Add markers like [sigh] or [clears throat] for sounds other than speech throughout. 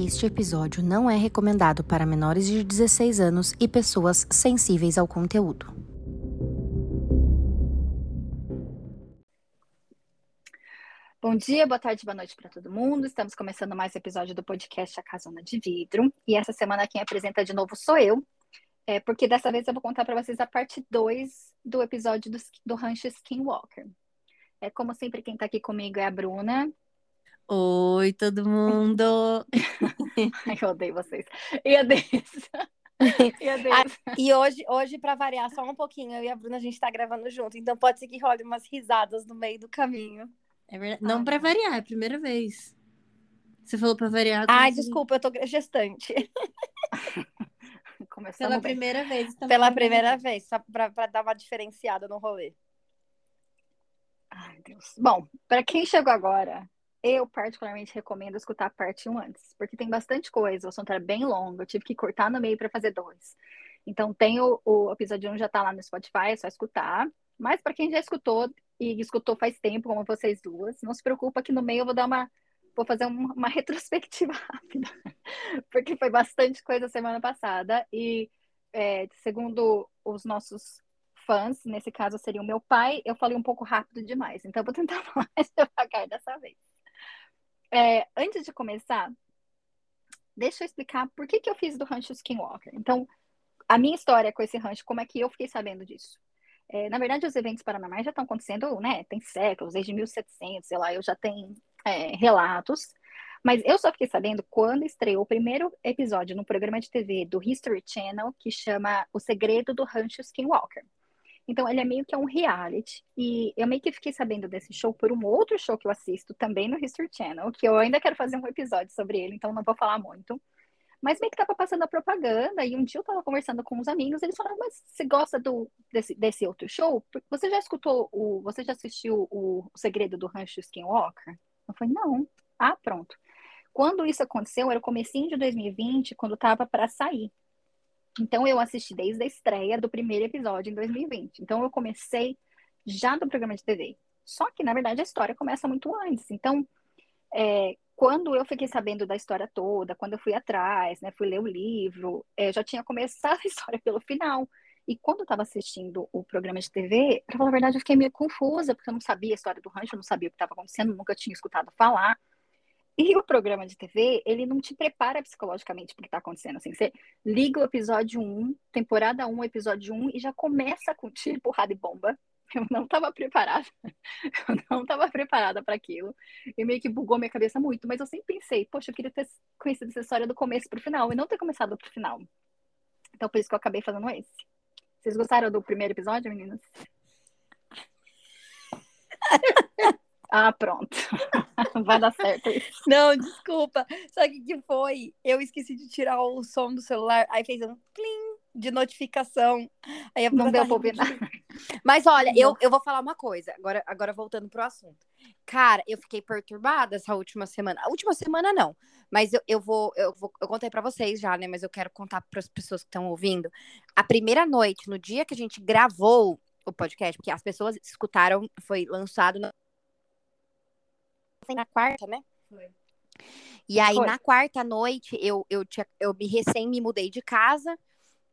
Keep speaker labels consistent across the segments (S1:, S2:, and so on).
S1: Este episódio não é recomendado para menores de 16 anos e pessoas sensíveis ao conteúdo.
S2: Bom dia, boa tarde, boa noite para todo mundo. Estamos começando mais um episódio do podcast A Casona de Vidro. E essa semana quem apresenta de novo sou eu, é, porque dessa vez eu vou contar para vocês a parte 2 do episódio do, do Rancho Skinwalker. É, como sempre, quem está aqui comigo é a Bruna.
S3: Oi, todo mundo! [laughs]
S2: Ai, eu odeio vocês. E a Deise. [laughs] E, a.
S3: Ah, e hoje, hoje para variar só um pouquinho, eu e a Bruna, a gente está gravando junto, então pode ser que role umas risadas no meio do caminho. É verdade. Não para variar, é a primeira vez. Você falou para variar.
S2: Ai, desculpa, eu tô gestante. [laughs]
S3: Começando Pela bem. primeira vez.
S2: Pela primeira vez, só para dar uma diferenciada no rolê. Ai, Deus. Bom, para quem chegou agora, eu particularmente recomendo escutar a parte 1 antes, porque tem bastante coisa, o assunto era bem longo, eu tive que cortar no meio para fazer dois. Então tem o, o episódio 1 já tá lá no Spotify, é só escutar. Mas para quem já escutou e escutou faz tempo, como vocês duas, não se preocupa que no meio eu vou dar uma vou fazer uma, [laughs] retrospectiva rápida, porque foi bastante coisa semana passada e é, segundo os nossos fãs, nesse caso seria o meu pai, eu falei um pouco rápido demais, então eu vou tentar [laughs] falar mais devagar dessa vez. É, antes de começar, deixa eu explicar por que, que eu fiz do rancho Skinwalker. Então, a minha história com esse rancho, como é que eu fiquei sabendo disso? É, na verdade, os eventos paranormais já estão acontecendo, né? Tem séculos, desde 1700, sei lá, eu já tenho é, relatos. Mas eu só fiquei sabendo quando estreou o primeiro episódio no programa de TV do History Channel, que chama O Segredo do Rancho Skinwalker. Então, ele é meio que um reality. E eu meio que fiquei sabendo desse show por um outro show que eu assisto também no History Channel, que eu ainda quero fazer um episódio sobre ele, então não vou falar muito. Mas meio que tava passando a propaganda, e um dia eu tava conversando com uns amigos, eles falaram, mas você gosta do, desse, desse outro show? Você já escutou o. Você já assistiu o, o Segredo do Rancho Skinwalker? Eu falei, não. Ah, pronto. Quando isso aconteceu, era o comecinho de 2020, quando tava para sair. Então, eu assisti desde a estreia do primeiro episódio em 2020. Então, eu comecei já do programa de TV. Só que, na verdade, a história começa muito antes. Então, é, quando eu fiquei sabendo da história toda, quando eu fui atrás, né, fui ler o livro, é, já tinha começado [laughs] a história pelo final. E quando eu estava assistindo o programa de TV, para falar a verdade, eu fiquei meio confusa, porque eu não sabia a história do rancho, eu não sabia o que estava acontecendo, nunca tinha escutado falar. E o programa de TV, ele não te prepara psicologicamente para o que está acontecendo. Assim, você liga o episódio 1, temporada 1, episódio 1, e já começa com tiro, porrada e bomba. [laughs] Eu não estava preparada. [laughs] Eu não estava preparada para aquilo. E meio que bugou minha cabeça muito. Mas eu sempre pensei, poxa, eu queria ter conhecido essa história do começo para o final e não ter começado para o final. Então, por isso que eu acabei fazendo esse. Vocês gostaram do primeiro episódio, meninas? [laughs] Ah, pronto. [laughs] Vai dar certo isso.
S3: Não, desculpa. Sabe o que foi? Eu esqueci de tirar o som do celular, aí fez um plim de notificação. Aí
S2: não deu pra ouvir nada.
S3: Mas olha, eu, eu vou falar uma coisa, agora, agora voltando pro assunto. Cara, eu fiquei perturbada essa última semana. A última semana não, mas eu, eu vou, eu vou, eu contei para vocês já, né? Mas eu quero contar para as pessoas que estão ouvindo. A primeira noite, no dia que a gente gravou o podcast, porque as pessoas escutaram, foi lançado foi na quarta, né? Foi. E aí, foi. na quarta noite, eu, eu, tinha, eu me recém me mudei de casa.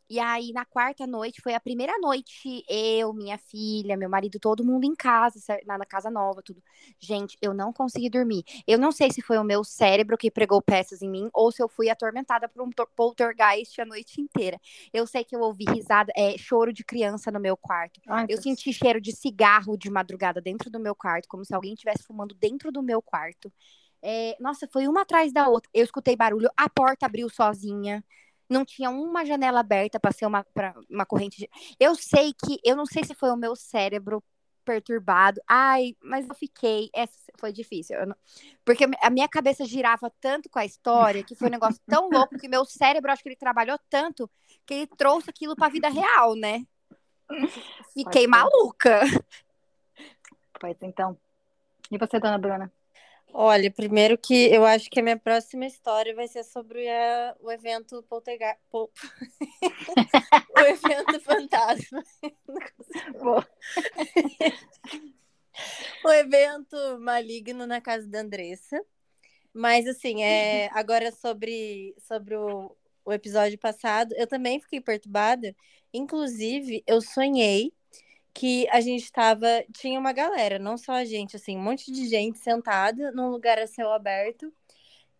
S3: E aí, na quarta noite, foi a primeira noite, eu, minha filha, meu marido, todo mundo em casa, na casa nova, tudo. Gente, eu não consegui dormir. Eu não sei se foi o meu cérebro que pregou peças em mim ou se eu fui atormentada por um poltergeist a noite inteira. Eu sei que eu ouvi risada, é, choro de criança no meu quarto. Ai, eu senti cheiro de cigarro de madrugada dentro do meu quarto, como se alguém estivesse fumando dentro do meu quarto. É, nossa, foi uma atrás da outra. Eu escutei barulho, a porta abriu sozinha não tinha uma janela aberta para ser uma, pra, uma corrente. De... Eu sei que, eu não sei se foi o meu cérebro perturbado. Ai, mas eu fiquei. Essa foi difícil. Não... Porque a minha cabeça girava tanto com a história que foi um negócio tão [laughs] louco que meu cérebro, acho que ele trabalhou tanto que ele trouxe aquilo para a vida real, né? [laughs] Fiquei maluca.
S2: Pois então. E você, dona Bruna?
S3: Olha, primeiro que eu acho que a minha próxima história vai ser sobre a, o evento poltergeist. Pol... [laughs] o evento fantasma. [laughs] o evento maligno na casa da Andressa.
S4: Mas assim, é, agora sobre, sobre o, o episódio passado, eu também fiquei perturbada. Inclusive, eu sonhei que a gente estava. Tinha uma galera, não só a gente, assim, um monte de gente sentada num lugar a céu aberto.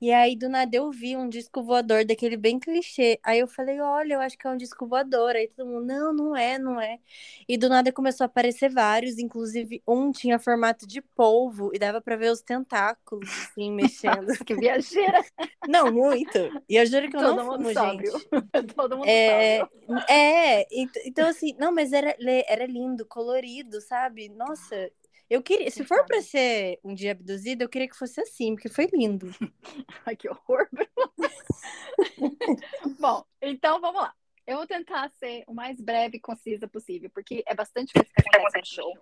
S4: E aí, do nada, eu vi um disco voador daquele bem clichê. Aí eu falei, olha, eu acho que é um disco voador. Aí todo mundo, não, não é, não é. E do nada começou a aparecer vários, inclusive um tinha formato de polvo e dava para ver os tentáculos, assim, [laughs] mexendo.
S2: Nossa, que viajeira!
S4: Não, muito. E eu juro que eu
S2: todo
S4: não
S2: mundo
S4: fumo,
S2: sóbrio.
S4: gente. [laughs]
S2: todo mundo
S4: É,
S2: sóbrio.
S4: é, ent- então assim, não, mas era, era lindo, colorido, sabe? Nossa, eu queria, se for pra ser um dia abduzida, eu queria que fosse assim, porque foi lindo. [laughs]
S2: Ai, que horror. [laughs] Bom, então vamos lá. Eu vou tentar ser o mais breve e concisa possível, porque é bastante coisa que acontece no show.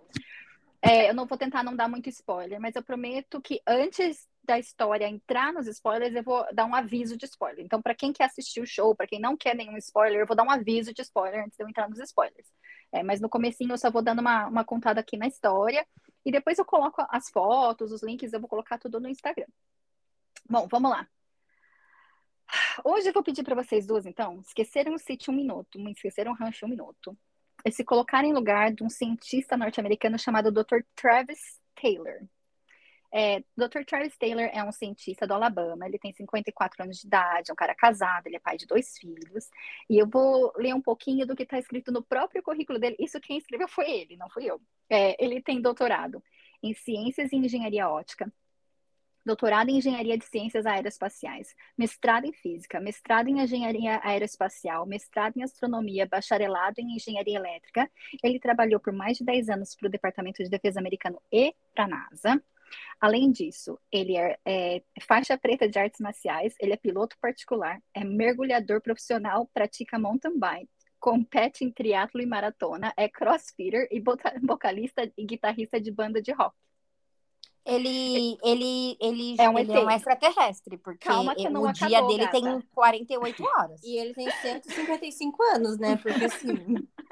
S2: É, eu não vou tentar não dar muito spoiler, mas eu prometo que antes da história entrar nos spoilers, eu vou dar um aviso de spoiler. Então, para quem quer assistir o show, para quem não quer nenhum spoiler, eu vou dar um aviso de spoiler antes de eu entrar nos spoilers. É, mas no comecinho eu só vou dando uma, uma contada aqui na história e depois eu coloco as fotos, os links, eu vou colocar tudo no Instagram. Bom, vamos lá. Hoje eu vou pedir para vocês duas, então, esqueceram o City um minuto, esqueceram o Rancho um minuto, e se colocarem em lugar de um cientista norte-americano chamado Dr. Travis Taylor. É, Dr. Travis Taylor é um cientista do Alabama, ele tem 54 anos de idade, é um cara casado, ele é pai de dois filhos, e eu vou ler um pouquinho do que está escrito no próprio currículo dele. Isso quem escreveu foi ele, não fui eu. É, ele tem doutorado em Ciências e Engenharia Ótica, doutorado em Engenharia de Ciências Aeroespaciais, mestrado em Física, mestrado em Engenharia Aeroespacial, mestrado em Astronomia, bacharelado em Engenharia Elétrica. Ele trabalhou por mais de 10 anos para o Departamento de Defesa americano e para a NASA. Além disso, ele é, é, faixa preta de artes marciais, ele é piloto particular, é mergulhador profissional, pratica mountain bike, compete em triatlo e maratona, é crossfitter e vocalista e guitarrista de banda de rock.
S3: Ele, ele, ele,
S2: É um
S3: ele é um extraterrestre, porque
S2: Calma que não
S3: o dia
S2: acabou,
S3: dele
S2: gata.
S3: tem 48 horas.
S4: E ele tem 155 anos, né? Porque assim. [laughs]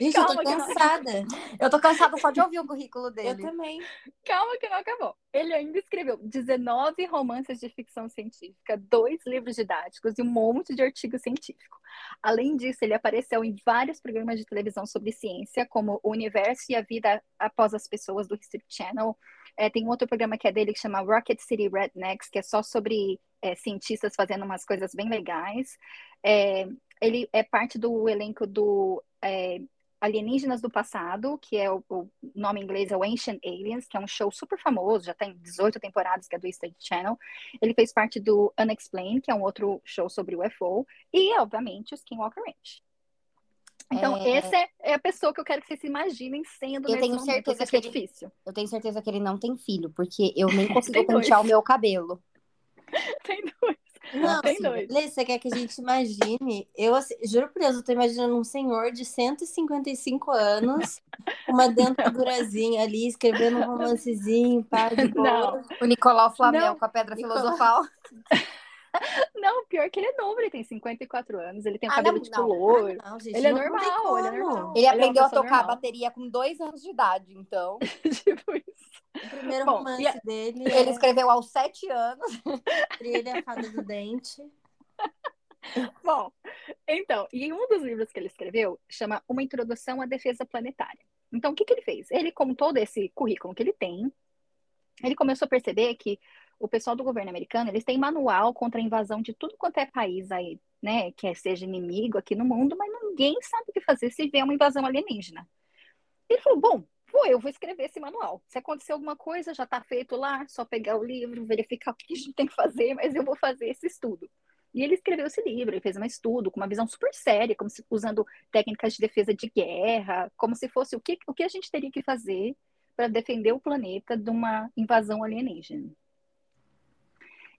S4: Gente, eu
S2: Calma
S4: tô
S2: que não-
S4: cansada.
S3: Eu tô cansada só de ouvir o currículo
S4: Eu
S3: dele.
S4: também.
S2: Calma que não acabou. Ele ainda escreveu 19 romances de ficção científica, dois livros didáticos e um monte de artigo científico. Além disso, ele apareceu em vários programas de televisão sobre ciência, como O Universo e a Vida Após as Pessoas, do History Channel. É, tem um outro programa que é dele que chama Rocket City Rednecks, que é só sobre é, cientistas fazendo umas coisas bem legais. É, ele é parte do elenco do é, Alienígenas do Passado, que é o, o nome em inglês é o Ancient Aliens, que é um show super famoso, já tem 18 temporadas, que é do History Channel. Ele fez parte do Unexplained, que é um outro show sobre UFO, e, obviamente, o Skinwalker Ranch. Então,
S3: É.
S2: essa é, é a pessoa que eu quero que vocês se imaginem sendo
S3: Eu tenho certeza
S2: que é difícil.
S3: Eu tenho certeza que ele não tem filho, porque eu nem [laughs] consigo pentear o meu cabelo. [laughs]
S2: Tem dois.
S4: Não,
S2: Tem
S4: assim,
S2: dois.
S4: Lê, você quer que a gente imagine? Eu, assim, juro por Deus, eu tô imaginando um senhor de 155 anos, com uma [laughs] dentadurazinha ali, escrevendo um romancezinho, pá, de boa.
S2: Não.
S3: O Nicolau Flamel
S2: Não.
S3: com a pedra
S4: Nicolau.
S3: filosofal. [laughs]
S2: Não, pior que ele é novo, ele tem 54 anos, ele tem o
S3: Ah,
S2: cabelo
S3: não,
S2: tipo
S3: não.
S2: loiro.
S4: Não, gente,
S2: Ele é
S4: não- não
S2: normal, ele é normal.
S3: Ele
S2: é uma
S3: aprendeu a tocar
S2: normal.
S3: bateria com dois anos de idade, então. [laughs]
S2: tipo isso.
S4: O primeiro
S2: Bom,
S4: romance
S2: a-
S4: dele [laughs]
S3: Ele
S4: é
S3: escreveu aos sete anos.
S4: Trilha, [laughs] a Fada do Dente.
S2: Bom, então, e um dos livros que ele escreveu chama Uma Introdução à Defesa Planetária. Então, o que, que ele fez? Ele, com todo esse currículo que ele tem, ele começou a perceber que o pessoal do governo americano, eles têm manual contra a invasão de tudo quanto é país aí, né, que seja inimigo aqui no mundo, mas ninguém sabe o que fazer se vier uma invasão alienígena. Ele falou, bom, vou eu, vou escrever esse manual. Se acontecer alguma coisa, já está feito lá, só pegar o livro, verificar o que a gente tem que fazer, mas eu vou fazer esse estudo. E ele escreveu esse livro, ele fez um estudo com uma visão super séria, como se usando técnicas de defesa de guerra, como se fosse o que, o que a gente teria que fazer para defender o planeta de uma invasão alienígena.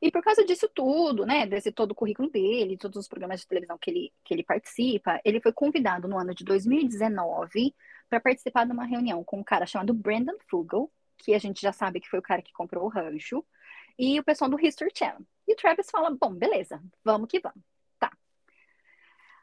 S2: E por causa disso tudo, né, desse todo o currículo dele, todos os programas de televisão que ele, que ele participa, ele foi convidado no ano de 2019 para participar de uma reunião com um cara chamado Brandon Fugel, que a gente já sabe que foi o cara que comprou o rancho, e o pessoal do History Channel. E o Travis fala: bom, beleza, vamos que vamos.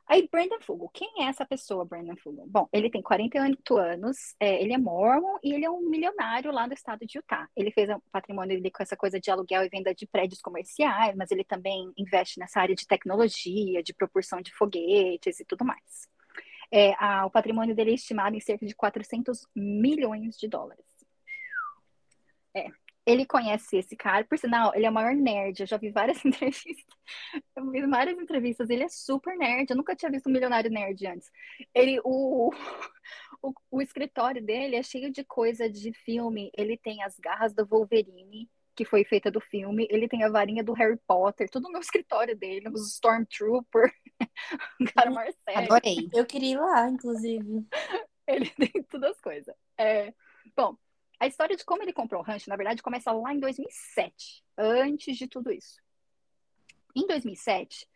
S2: Aí, Brandon Fugal, quem é essa pessoa, Brandon Fugal? Bom, ele tem 48 anos, é, ele é mormon e ele é um milionário lá do estado de Utah. Ele fez o patrimônio dele com essa coisa de aluguel e venda de prédios comerciais, mas ele também investe nessa área de tecnologia, de propulsão de foguetes e tudo mais. É, a, o patrimônio dele é estimado em cerca de 400 milhões de dólares. É, ele conhece esse cara, por sinal, ele é o maior nerd. Eu já vi várias [laughs] entrevistas. Eu vi várias entrevistas. Ele é super nerd. Eu nunca tinha visto um milionário nerd antes. Ele, o, [laughs] o, o escritório dele é cheio de coisa de filme. Ele tem as garras do Wolverine, que foi feita do filme. Ele tem a varinha do Harry Potter, tudo no [laughs] escritório dele, os Stormtrooper. o cara Marcelo.
S3: Adorei.
S4: Eu queria ir lá, inclusive.
S2: Ele tem todas as coisas. É, bom, a história de como ele comprou o rancho, na verdade, começa lá em 2007, antes de tudo isso. Em 2007,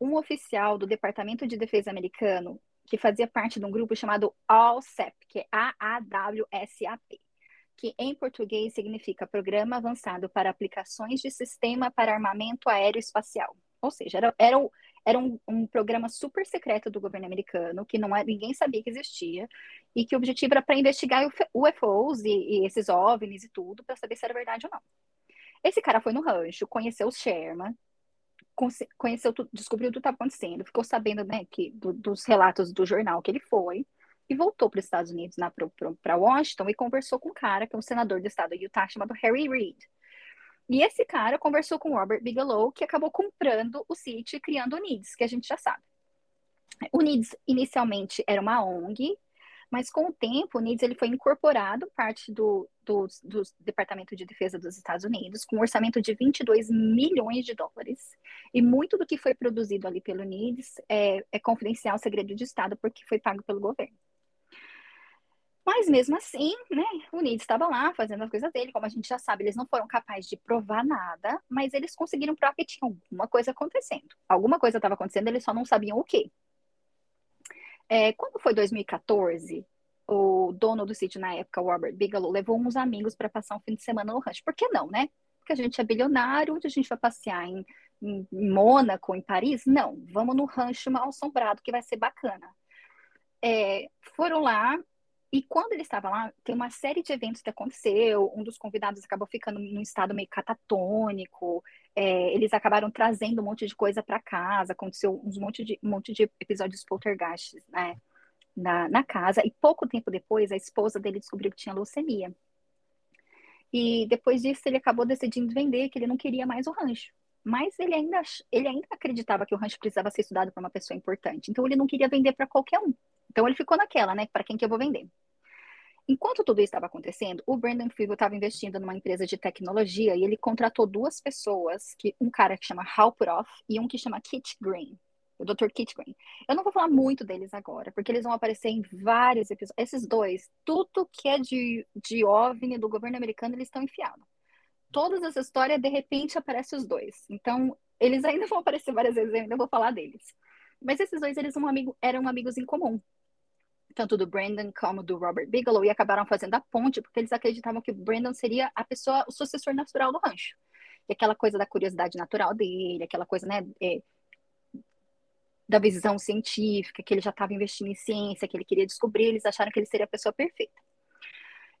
S2: um oficial do Departamento de Defesa americano, que fazia parte de um grupo chamado AWSAP, que é A-A-W-S-A-P, que em português significa Programa Avançado para Aplicações de Sistema para Armamento Aéreo Espacial. Ou seja, era, era, era um, um, programa super secreto do governo americano, que não é, ninguém sabia que existia, e que o objetivo era para investigar UFOs e, e, esses OVNIs e tudo, para saber se era verdade ou não. Esse cara foi no rancho, conheceu o Sherman, conheceu, descobriu tudo que estava acontecendo, ficou sabendo né, que, do, dos relatos do jornal que ele foi, e voltou para os Estados Unidos, para Washington, e conversou com um cara, que é um senador do estado de Utah, chamado Harry Reid. E esse cara conversou com Robert Bigelow, que acabou comprando o sítio e criando o NIDS, que a gente já sabe. O NIDS inicialmente era uma ONG, mas com o tempo o NIDS ele foi incorporado parte do, do, do, Departamento de Defesa dos Estados Unidos, com um orçamento de 22 milhões de dólares. E muito do que foi produzido ali pelo NIDS é, é confidencial, segredo de Estado, porque foi pago pelo governo. Mas mesmo assim, né, o Nid estava lá fazendo as coisas dele, como a gente já sabe, eles não foram capazes de provar nada, mas eles conseguiram provar que tinha alguma coisa acontecendo. Alguma coisa estava acontecendo, eles só não sabiam o quê. É, quando foi 2014, o dono do sítio na época, Robert Bigelow, levou uns amigos para passar um fim de semana no rancho. Por que não, né? Porque a gente é bilionário, onde a gente vai passear em, em, em Mônaco, em Paris? Não, vamos no rancho mal assombrado, que vai ser bacana. É, foram lá, e quando ele estava lá, tem uma série de eventos que aconteceu. Um dos convidados acabou ficando num estado meio catatônico. É, eles acabaram trazendo um monte de coisa para casa. Aconteceu um monte de, um monte de episódios poltergeist né, na, na casa. E pouco tempo depois, a esposa dele descobriu que tinha leucemia. E depois disso, ele acabou decidindo vender, que ele não queria mais o rancho. Mas ele ainda, ele ainda acreditava que o rancho precisava ser estudado por uma pessoa importante. Então, ele não queria vender para qualquer um. Então, ele ficou naquela, né? Para quem que eu vou vender? Enquanto tudo isso estava acontecendo, o Brandon Figo estava investindo numa empresa de tecnologia e ele contratou duas pessoas, que um cara que chama Hal e um que chama Kit Green, o Dr. Kit Green. Eu não vou falar muito deles agora, porque eles vão aparecer em vários episódios. Esses dois, tudo que é de, de OVNI do governo americano, eles estão enfiados. Todas as histórias, de repente, aparecem os dois. Então, eles ainda vão aparecer várias vezes, eu ainda vou falar deles. Mas esses dois, eles um amigo, eram amigos em comum tanto do Brandon como do Robert Bigelow, e acabaram fazendo a ponte, porque eles acreditavam que o Brandon seria a pessoa, o sucessor natural do rancho. E aquela coisa da curiosidade natural dele, aquela coisa, né, é, da visão científica, que ele já estava investindo em ciência, que ele queria descobrir, eles acharam que ele seria a pessoa perfeita.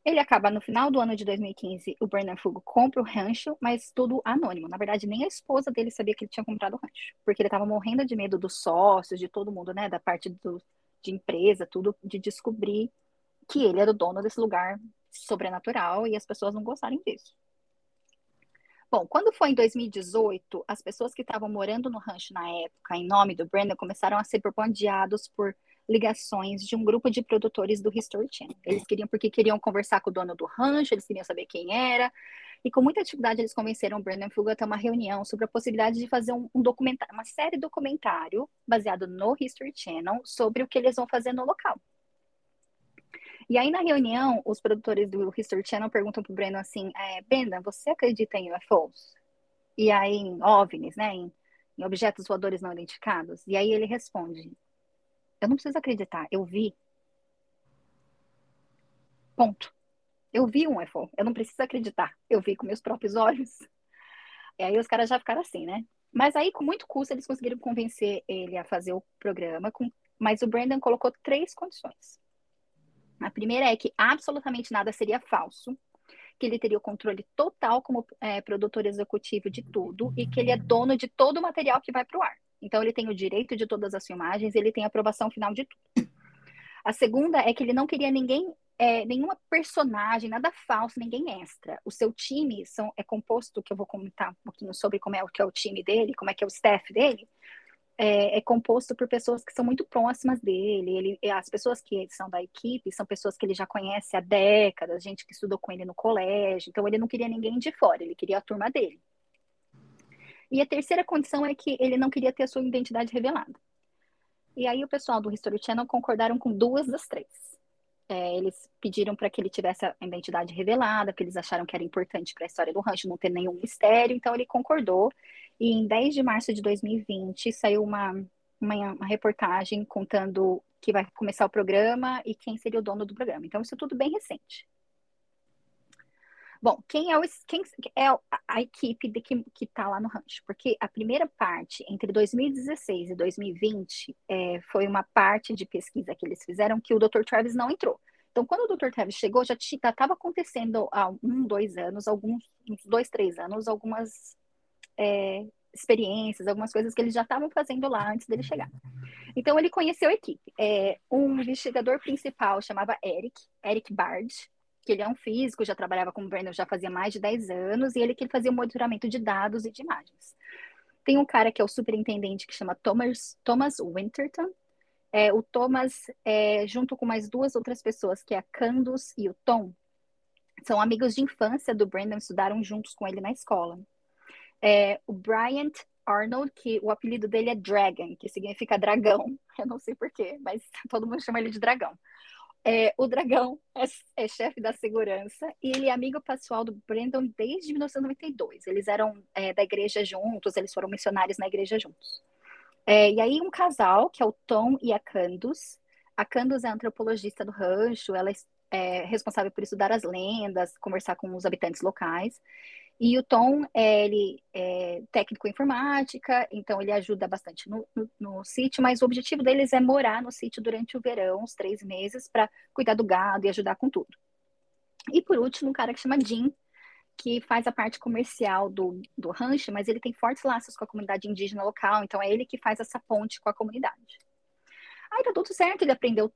S2: Ele acaba no final do ano de 2015, o Brandon Fugo compra o rancho, mas tudo anônimo. Na verdade, nem a esposa dele sabia que ele tinha comprado o rancho, porque ele estava morrendo de medo dos sócios, de todo mundo, né, da parte do, de empresa, tudo de descobrir que ele era o dono desse lugar sobrenatural e as pessoas não gostarem disso. Bom, quando foi em 2018, as pessoas que estavam morando no rancho na época, em nome do Brandon, começaram a ser bombardeados por ligações de um grupo de produtores do History Channel. Eles queriam, porque queriam conversar com o dono do rancho, eles queriam saber quem era, e com muita dificuldade eles convenceram o Brandon Fuga a ter uma reunião sobre a possibilidade de fazer um, um documentário, uma série documentário baseado no History Channel sobre o que eles vão fazer no local. E aí, na reunião, os produtores do History Channel perguntam pro Brandon assim, é, Brandon, você acredita em UFOs? E aí, em OVNIs, né, em, em objetos voadores não identificados? E aí ele responde, eu não preciso acreditar, eu vi. Ponto. Eu vi um UFO, eu não preciso acreditar. Eu vi com meus próprios olhos. E aí os caras já ficaram assim, né? Mas aí, com muito custo, eles conseguiram convencer ele a fazer o programa, com... mas o Brandon colocou três condições. A primeira é que absolutamente nada seria falso, que ele teria o controle total como é, produtor executivo de tudo e que ele é dono de todo o material que vai para o ar. Então, ele tem o direito de todas as filmagens, ele tem a aprovação final de tudo. A segunda é que ele não queria ninguém, é, nenhuma personagem, nada falso, ninguém extra. O seu time são, é composto, que eu vou comentar um pouquinho sobre como é o que é o time dele, como é que é o staff dele, é, é, composto por pessoas que são muito próximas dele. Ele, as pessoas que são da equipe são pessoas que ele já conhece há décadas, gente que estudou com ele no colégio. Então, ele não queria ninguém de fora, ele queria a turma dele. E a terceira condição é que ele não queria ter a sua identidade revelada. E aí, o pessoal do History Channel concordaram com duas das três. É, eles pediram para que ele tivesse a identidade revelada, porque eles acharam que era importante para a história do rancho não ter nenhum mistério, então ele concordou. E em 10 de março de 2020 saiu uma, uma, uma, reportagem contando que vai começar o programa e quem seria o dono do programa. Então, isso é tudo bem recente. Bom, quem é, o, quem é a, equipe de que está lá no rancho? Porque a primeira parte, entre 2016 e 2020, é, foi uma parte de pesquisa que eles fizeram que o Dr. Travis não entrou. Então, quando o Dr. Travis chegou, já estava acontecendo há um, dois anos, alguns uns dois, três anos, algumas é, experiências, algumas coisas que eles já estavam fazendo lá antes dele chegar. Então ele conheceu a equipe. É, um investigador principal chamava Eric, Eric Bard, que ele é um físico, já trabalhava com o Brandon já fazia mais de 10 anos, e ele que fazia o monitoramento de dados e de imagens. Tem um cara que é o superintendente que chama Thomas, Thomas Winterton. É, o Thomas, é, junto com mais duas outras pessoas, que é a Candos e o Tom, são amigos de infância do Brandon, estudaram juntos com ele na escola é, o Bryant Arnold, que o apelido dele é Dragon, que significa dragão. [laughs] Eu não sei porquê, mas [laughs] todo mundo chama ele de dragão. É, o dragão é, é, chefe da segurança e ele é amigo pessoal do Brandon desde 1992. Eles eram é, da igreja juntos, eles foram missionários na igreja juntos. É, e aí um casal, que é o Tom e a Candos. A Candos é antropologista do rancho, ela é responsável por estudar as lendas, conversar com os habitantes locais. E o Tom, é, ele é técnico em informática, então ele ajuda bastante no, no, no, sítio, mas o objetivo deles é morar no sítio durante o verão, uns três meses, para cuidar do gado e ajudar com tudo. E por último, um cara que chama Jim, que faz a parte comercial do, do rancho, mas ele tem fortes laços com a comunidade indígena local, então é ele que faz essa ponte com a comunidade. Aí tá tudo certo, ele aprendeu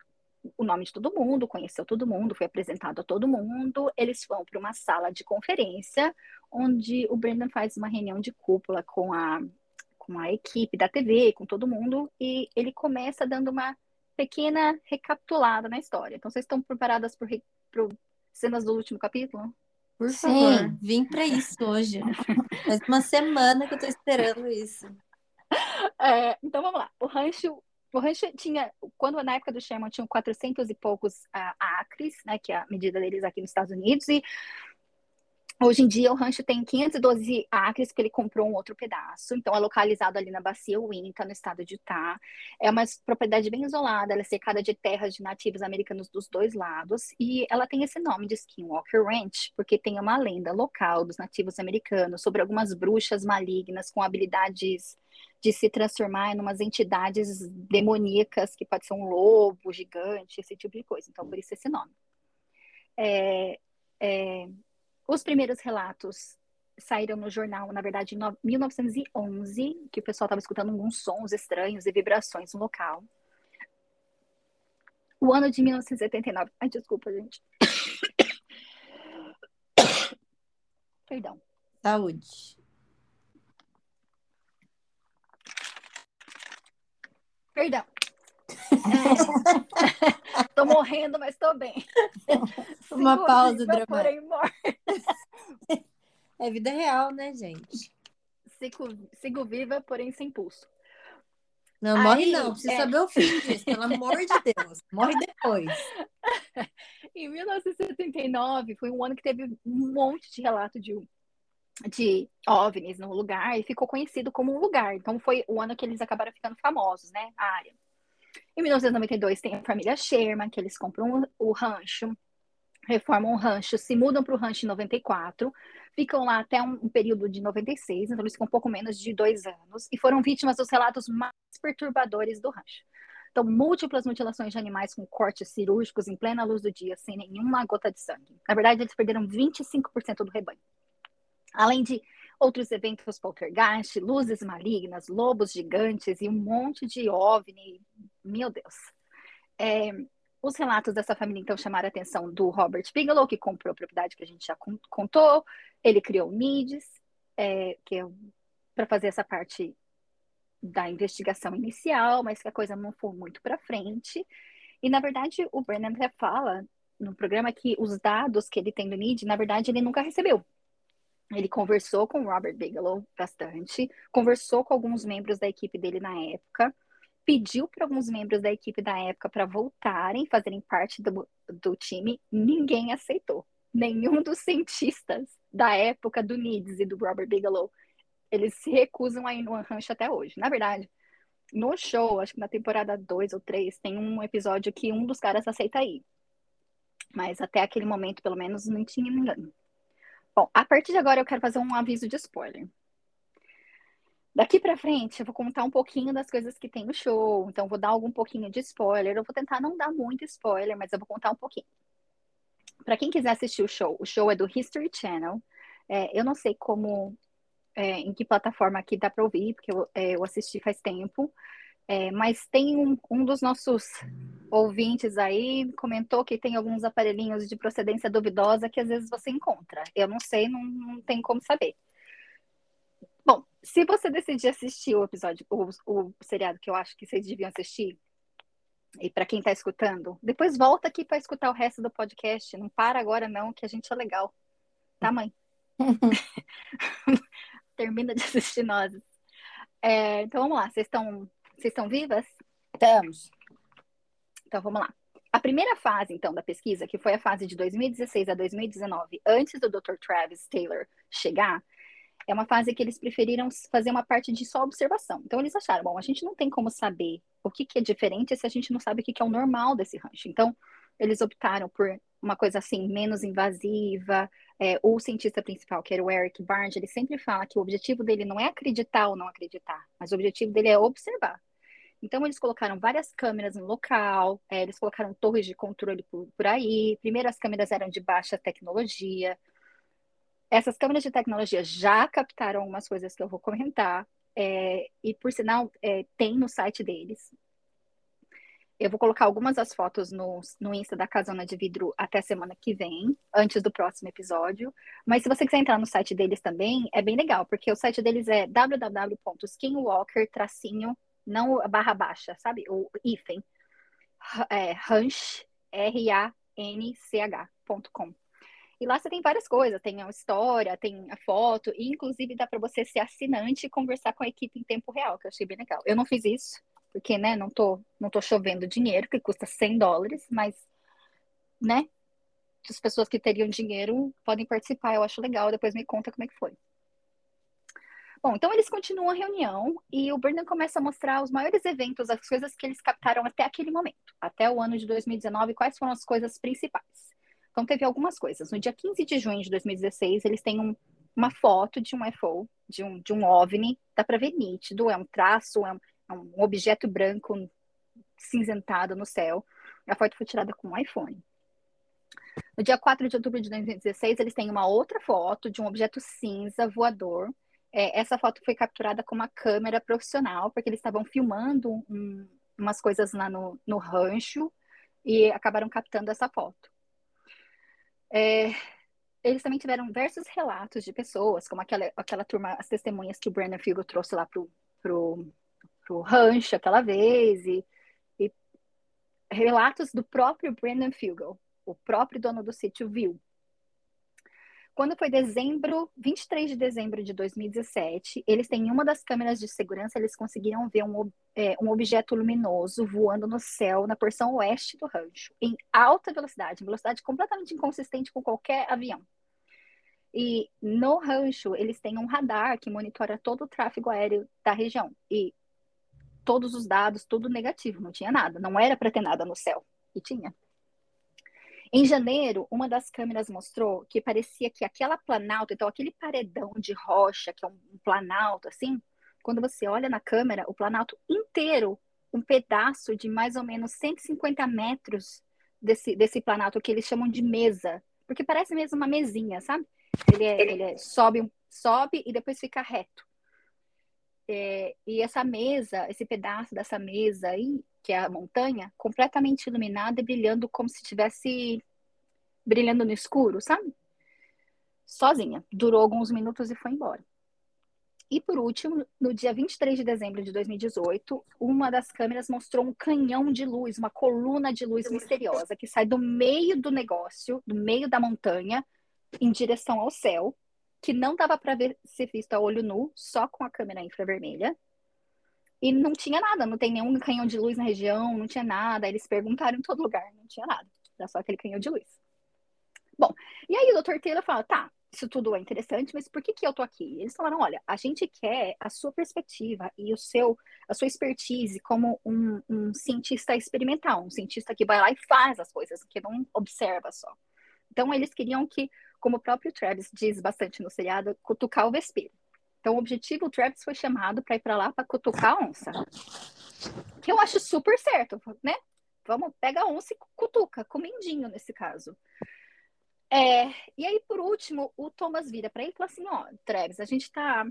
S2: o nome de todo mundo, conheceu todo mundo, foi apresentado a todo mundo. Eles vão para uma sala de conferência, onde o Brandon faz uma reunião de cúpula com a, com a equipe da TV, com todo mundo, e ele começa dando uma pequena recapitulada na história. Então, vocês estão preparadas para cenas do último capítulo?
S4: Por Sim. favor, vim para isso hoje. Faz uma semana que eu estou esperando isso. [laughs]
S2: É, então vamos lá. O rancho o rancho tinha, quando na época do Sherman, tinham 400 e poucos uh, acres, né, que é a medida deles aqui nos Estados Unidos, e Hoje em dia, o rancho tem 512 acres, que ele comprou um outro pedaço. Então, é localizado ali na Bacia Uinta, no estado de Utah. É uma propriedade bem isolada, ela é cercada de terras de nativos americanos dos dois lados. E ela tem esse nome de Skinwalker Ranch, porque tem uma lenda local dos nativos americanos sobre algumas bruxas malignas com habilidades de se transformar em umas entidades demoníacas, que pode ser um lobo gigante, esse tipo de coisa. Então, por isso esse nome. É, é, os primeiros relatos saíram no jornal, na verdade, em 1911, que o pessoal estava escutando alguns sons estranhos e vibrações no local. O ano de 1979. Ai, desculpa, gente. [coughs] Perdão.
S4: Saúde.
S2: Perdão. É, [laughs] tô morrendo, mas tô bem.
S4: Uma Sigo pausa viva, porém [laughs] É vida real, né, gente?
S2: Sigo, sigo viva, porém sem pulso.
S4: Não, Aí, morre não, precisa é... saber o fim disso, pelo amor de Deus. Morre depois. [laughs]
S2: em 1979, foi um ano que teve um monte de relato de de OVNIs no lugar e ficou conhecido como um lugar. Então foi o ano que eles acabaram ficando famosos, né? A área. Em 1992 tem a família Sherman, que eles compram o rancho. reformam o rancho, se mudam para o rancho em 94, ficam lá até um, período de 96, então eles ficam um pouco menos de dois anos, e foram vítimas dos relatos mais perturbadores do rancho. Então, múltiplas mutilações de animais com cortes cirúrgicos em plena luz do dia, sem nenhuma gota de sangue. Na verdade, eles perderam 25% do rebanho. Além de outros eventos poltergeist, luzes malignas, lobos gigantes e um monte de OVNI. Meu Deus. É, os relatos dessa família, então, chamaram a atenção do Robert Bigelow, que comprou a propriedade que a gente já contou. Ele criou o NIDS, é, que é para fazer essa parte da investigação inicial, mas que a coisa não foi muito para frente. E, na verdade, o Brennan até fala no programa que os dados que ele tem do NID, na verdade, ele nunca recebeu. Ele conversou com Robert Bigelow bastante, conversou com alguns membros da equipe dele na época, pediu para alguns membros da equipe da época para voltarem, fazerem parte do, do time, ninguém aceitou. Nenhum dos cientistas da época do NIDS e do Robert Bigelow, eles se recusam a ir no rancho até hoje. Na verdade, no show, acho que na temporada 2 ou 3, tem um episódio que um dos caras aceita ir. Mas até aquele momento, pelo menos, não tinha ninguém. Bom, a partir de agora eu quero fazer um aviso de spoiler. Daqui para frente, eu vou contar um pouquinho das coisas que tem no show. Então, vou dar algum pouquinho de spoiler. Eu vou tentar não dar muito spoiler, mas eu vou contar um pouquinho. Para quem quiser assistir o show, o show é do History Channel. É, eu não sei como, é, em que plataforma aqui dá para ouvir, porque eu, é, eu, assisti faz tempo. É, mas tem um, um dos nossos ouvintes aí comentou que tem alguns aparelhinhos de procedência duvidosa que às vezes você encontra. Eu não sei, não, não tem como saber. Bom, se você decidir assistir o episódio, o, o seriado que eu acho que vocês deviam assistir, e para quem está escutando, depois volta aqui para escutar o resto do podcast. Não para agora, não, que a gente é legal. Tá, mãe? [laughs] [laughs] Termina de assistir nós. É, então vamos lá, vocês estão vocês estão vivas?
S3: Estamos.
S2: Então vamos lá. A primeira fase, então, da pesquisa, que foi a fase de 2016 a 2019, antes do Dr. Travis Taylor chegar, é uma fase que eles preferiram fazer uma parte de só observação. Então eles acharam, bom, a gente não tem como saber o que, que é diferente se a gente não sabe o que, que é o normal desse rancho. Então eles optaram por uma coisa assim menos invasiva. É, o cientista principal, que era o Eric Barnes, ele sempre fala que o objetivo dele não é acreditar ou não acreditar, mas o objetivo dele é observar. Então, eles colocaram várias câmeras no local, é, eles colocaram torres de controle por, por aí. Primeiro, as câmeras eram de baixa tecnologia. Essas câmeras de tecnologia já captaram algumas coisas que eu vou comentar. É, e, por sinal, é, tem no site deles. Eu vou colocar algumas das fotos no, no Insta da Casona de Vidro até semana que vem, antes do próximo episódio. Mas se você quiser entrar no site deles também, é bem legal, porque o site deles é www.skinwalker não barra baixa, sabe? O hífen, é, ranch, R-A-N-C-H.com. E lá você tem várias coisas, tem a história, tem a foto, e inclusive dá para você ser assinante e conversar com a equipe em tempo real, que eu achei bem legal. Eu não fiz isso, porque, né, não tô, não tô chovendo dinheiro, que custa 100 dólares, mas, né, as pessoas que teriam dinheiro podem participar, eu acho legal, depois me conta como é que foi. Bom, então eles continuam a reunião e o Burnham começa a mostrar os maiores eventos, as coisas que eles captaram até aquele momento, até o ano de 2019, quais foram as coisas principais. Então teve algumas coisas. No dia 15 de junho de 2016, eles têm um, uma foto de um UFO, de um, de um OVNI, dá para ver nítido, é um traço, é um, é um objeto branco cinzentado no céu. A foto foi tirada com um iPhone. No dia 4 de outubro de 2016, eles têm uma outra foto de um objeto cinza voador é, essa foto foi capturada com uma câmera profissional, porque eles estavam filmando um, umas coisas lá no, no rancho e acabaram captando essa foto. É, eles também tiveram diversos relatos de pessoas, como aquela, aquela turma, as testemunhas que o Brandon Figo trouxe lá pro, pro, pro rancho aquela vez, e, e relatos do próprio Brandon Fugel, o próprio dono do sítio viu. Quando foi dezembro, 23 de dezembro de 2017, eles têm uma das câmeras de segurança, eles conseguiram ver um, é, um objeto luminoso voando no céu na porção oeste do rancho, em alta velocidade, velocidade completamente inconsistente com qualquer avião. E no rancho, eles têm um radar que monitora todo o tráfego aéreo da região. E todos os dados, tudo negativo, não tinha nada. Não era para ter nada no céu. E tinha. Em janeiro, uma das câmeras mostrou que parecia que aquela planalto, então aquele paredão de rocha, que é um planalto assim, quando você olha na câmera, o planalto inteiro, um pedaço de mais ou menos 150 metros desse, desse planalto que eles chamam de mesa, porque parece mesmo uma mesinha, sabe? Ele, é, ele é, sobe, sobe e depois fica reto. É, e essa mesa, esse pedaço dessa mesa aí, que é a montanha, completamente iluminada e brilhando como se estivesse brilhando no escuro, sabe? Sozinha. Durou alguns minutos e foi embora. E por último, no dia 23 de dezembro de 2018, uma das câmeras mostrou um canhão de luz, uma coluna de luz misteriosa que sai do meio do negócio, do meio da montanha, em direção ao céu, que não dava para ver ser visto a olho nu, só com a câmera infravermelha. E não tinha nada, não tem nenhum canhão de luz na região, não tinha nada. Eles perguntaram em todo lugar, não tinha nada. Era só aquele canhão de luz. Bom, e aí o Dr. Taylor fala, tá, isso tudo é interessante, mas por que que eu tô aqui? Eles falaram, olha, a gente quer a sua perspectiva e o seu, a sua expertise como um, um cientista experimental, um cientista que vai lá e faz as coisas, que não observa só. Então, eles queriam que, como o próprio Travis diz bastante no seriado, cutucar o vespeiro. Então, o objetivo, o Travis foi chamado para ir para lá para cutucar a onça. Que eu acho super certo, né? Vamos, pega a onça e cutuca, com mindinho nesse caso. É, e aí, por último, o Thomas vira para ele e fala assim: Ó, Travis, a gente está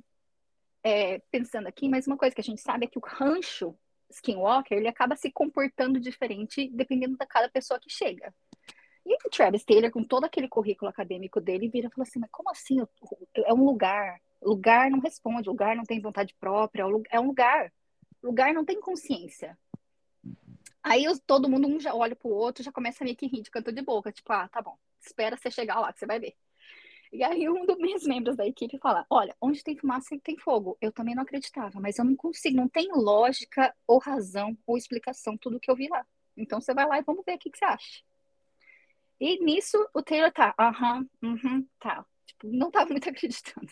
S2: é, pensando aqui, mas uma coisa que a gente sabe é que o rancho Skinwalker ele acaba se comportando diferente dependendo da cada pessoa que chega. E o Travis Taylor, com todo aquele currículo acadêmico dele, vira e fala assim: Mas como assim? É um lugar Lugar não responde, lugar não tem vontade própria, é um lugar. Lugar não tem consciência. Aí todo mundo um já olha pro outro, já começa a meio que rir de canto de boca, tipo, ah, tá bom, espera você chegar lá que você vai ver. E aí um dos meus [laughs] membros da equipe fala, olha, onde tem fumaça tem fogo. Eu também não acreditava, mas eu não consigo, não tem lógica ou razão ou explicação tudo que eu vi lá. Então você vai lá e vamos ver o que, que você acha. E nisso o Taylor tá, aham, uh uhum, tá tipo, não estava muito [laughs] acreditando.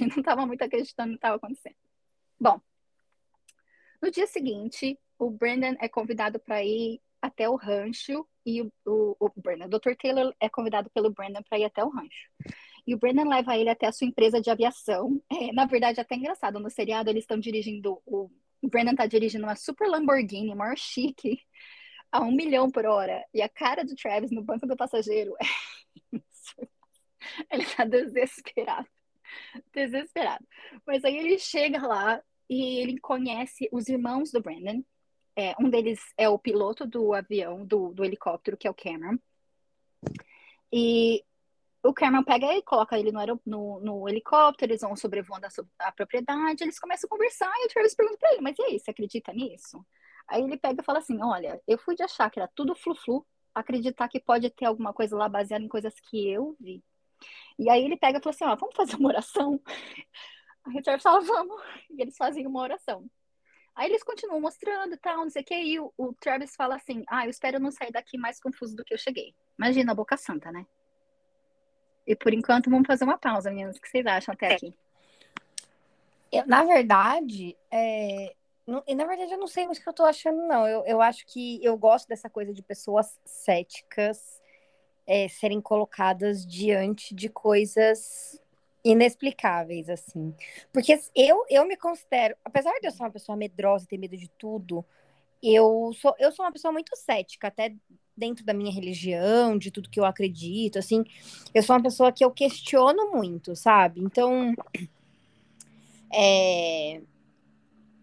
S2: Ele não estava muito acreditando no que estava acontecendo. Bom, no dia seguinte, o Brandon é convidado para ir até o rancho e o, o, o Brandon, o Dr. Taylor é convidado pelo Brandon para ir até o rancho. E o Brandon leva ele até a sua empresa de aviação. É, na verdade, é até engraçado. No seriado, eles estão dirigindo. O, o Brandon está dirigindo uma super Lamborghini, maior chique, a um milhão por hora. E a cara do Travis no banco do passageiro é [laughs] Ele tá desesperado. [laughs] Desesperado. Mas aí ele chega lá e ele conhece os irmãos do Brandon. É, um deles é o piloto do avião, do, do helicóptero, que é o Cameron. E o Cameron pega e coloca ele no, no, no helicóptero, eles vão sobrevoando a, a, propriedade, eles começam a conversar e o Travis pergunta pra ele, mas e aí, você acredita nisso? Aí ele pega e fala assim, olha, eu fui de achar que era tudo flu-flu, acreditar que pode ter alguma coisa lá baseada em coisas que eu vi. E aí ele pega e fala assim, ó, vamos fazer uma oração? A Richard fala, vamos. E eles fazem uma oração. Aí eles continuam mostrando e tal, não sei o que. E o, o, Travis fala assim: Ah, eu espero não sair daqui mais confuso do que eu cheguei. Imagina a boca santa, né? E por enquanto vamos fazer uma pausa, meninas. O que vocês acham até aqui?
S3: Eu, na verdade, é... na verdade, eu não sei o que eu tô achando, não. Eu, eu acho que eu gosto dessa coisa de pessoas céticas é, serem colocadas diante de coisas inexplicáveis, assim. Porque eu, eu me considero, apesar de eu ser uma pessoa medrosa e ter medo de tudo, eu sou, eu sou uma pessoa muito cética, até dentro da minha religião, de tudo que eu acredito, assim. Eu sou uma pessoa que eu questiono muito, sabe? Então, [clears throat] é,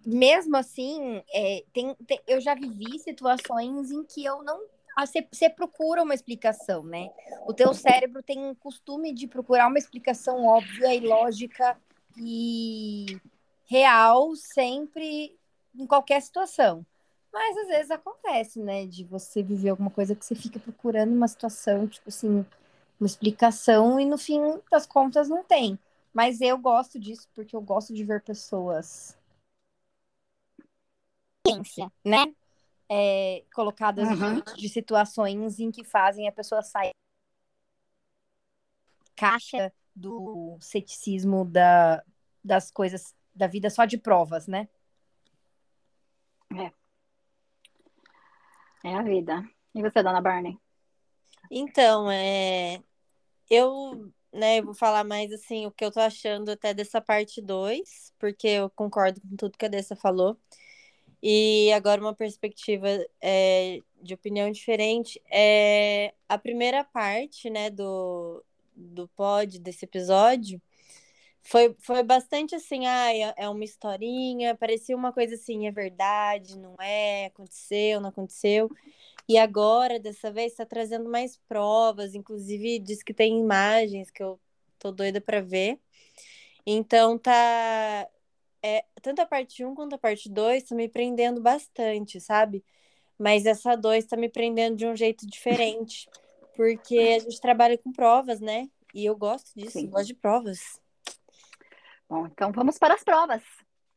S3: mesmo assim, é, tem, tem, eu já vivi situações em que eu não você procura uma explicação, né? O teu cérebro tem um costume de procurar uma explicação óbvia e lógica e real sempre em qualquer situação. Mas às vezes acontece, né? De você viver alguma coisa que você fica procurando uma situação, tipo assim, uma explicação e no fim das contas não tem. Mas eu gosto disso porque eu gosto de ver pessoas. Né? É, colocadas uhum. de situações em que fazem a pessoa sair caixa do ceticismo da, das coisas da vida só de provas, né?
S2: É. É a vida. E você, dona Barney?
S4: Então, é... eu, né, vou falar mais assim o que eu tô achando até dessa parte 2, porque eu concordo com tudo que a Dessa falou. E agora uma perspectiva é, de opinião diferente. É, a primeira parte, né, do, do pod, desse episódio, foi, foi bastante assim, ah, é uma historinha, parecia uma coisa assim, é verdade, não é, aconteceu, não aconteceu. E agora, dessa vez, está trazendo mais provas, inclusive diz que tem imagens que eu tô doida para ver. Então tá. É, tanto a parte 1 quanto a parte 2 tá me prendendo bastante, sabe? Mas essa 2 tá me prendendo de um jeito diferente. [laughs] Porque a gente trabalha com provas, né? E eu gosto disso, Sim. gosto de provas.
S2: Bom, então vamos para as provas.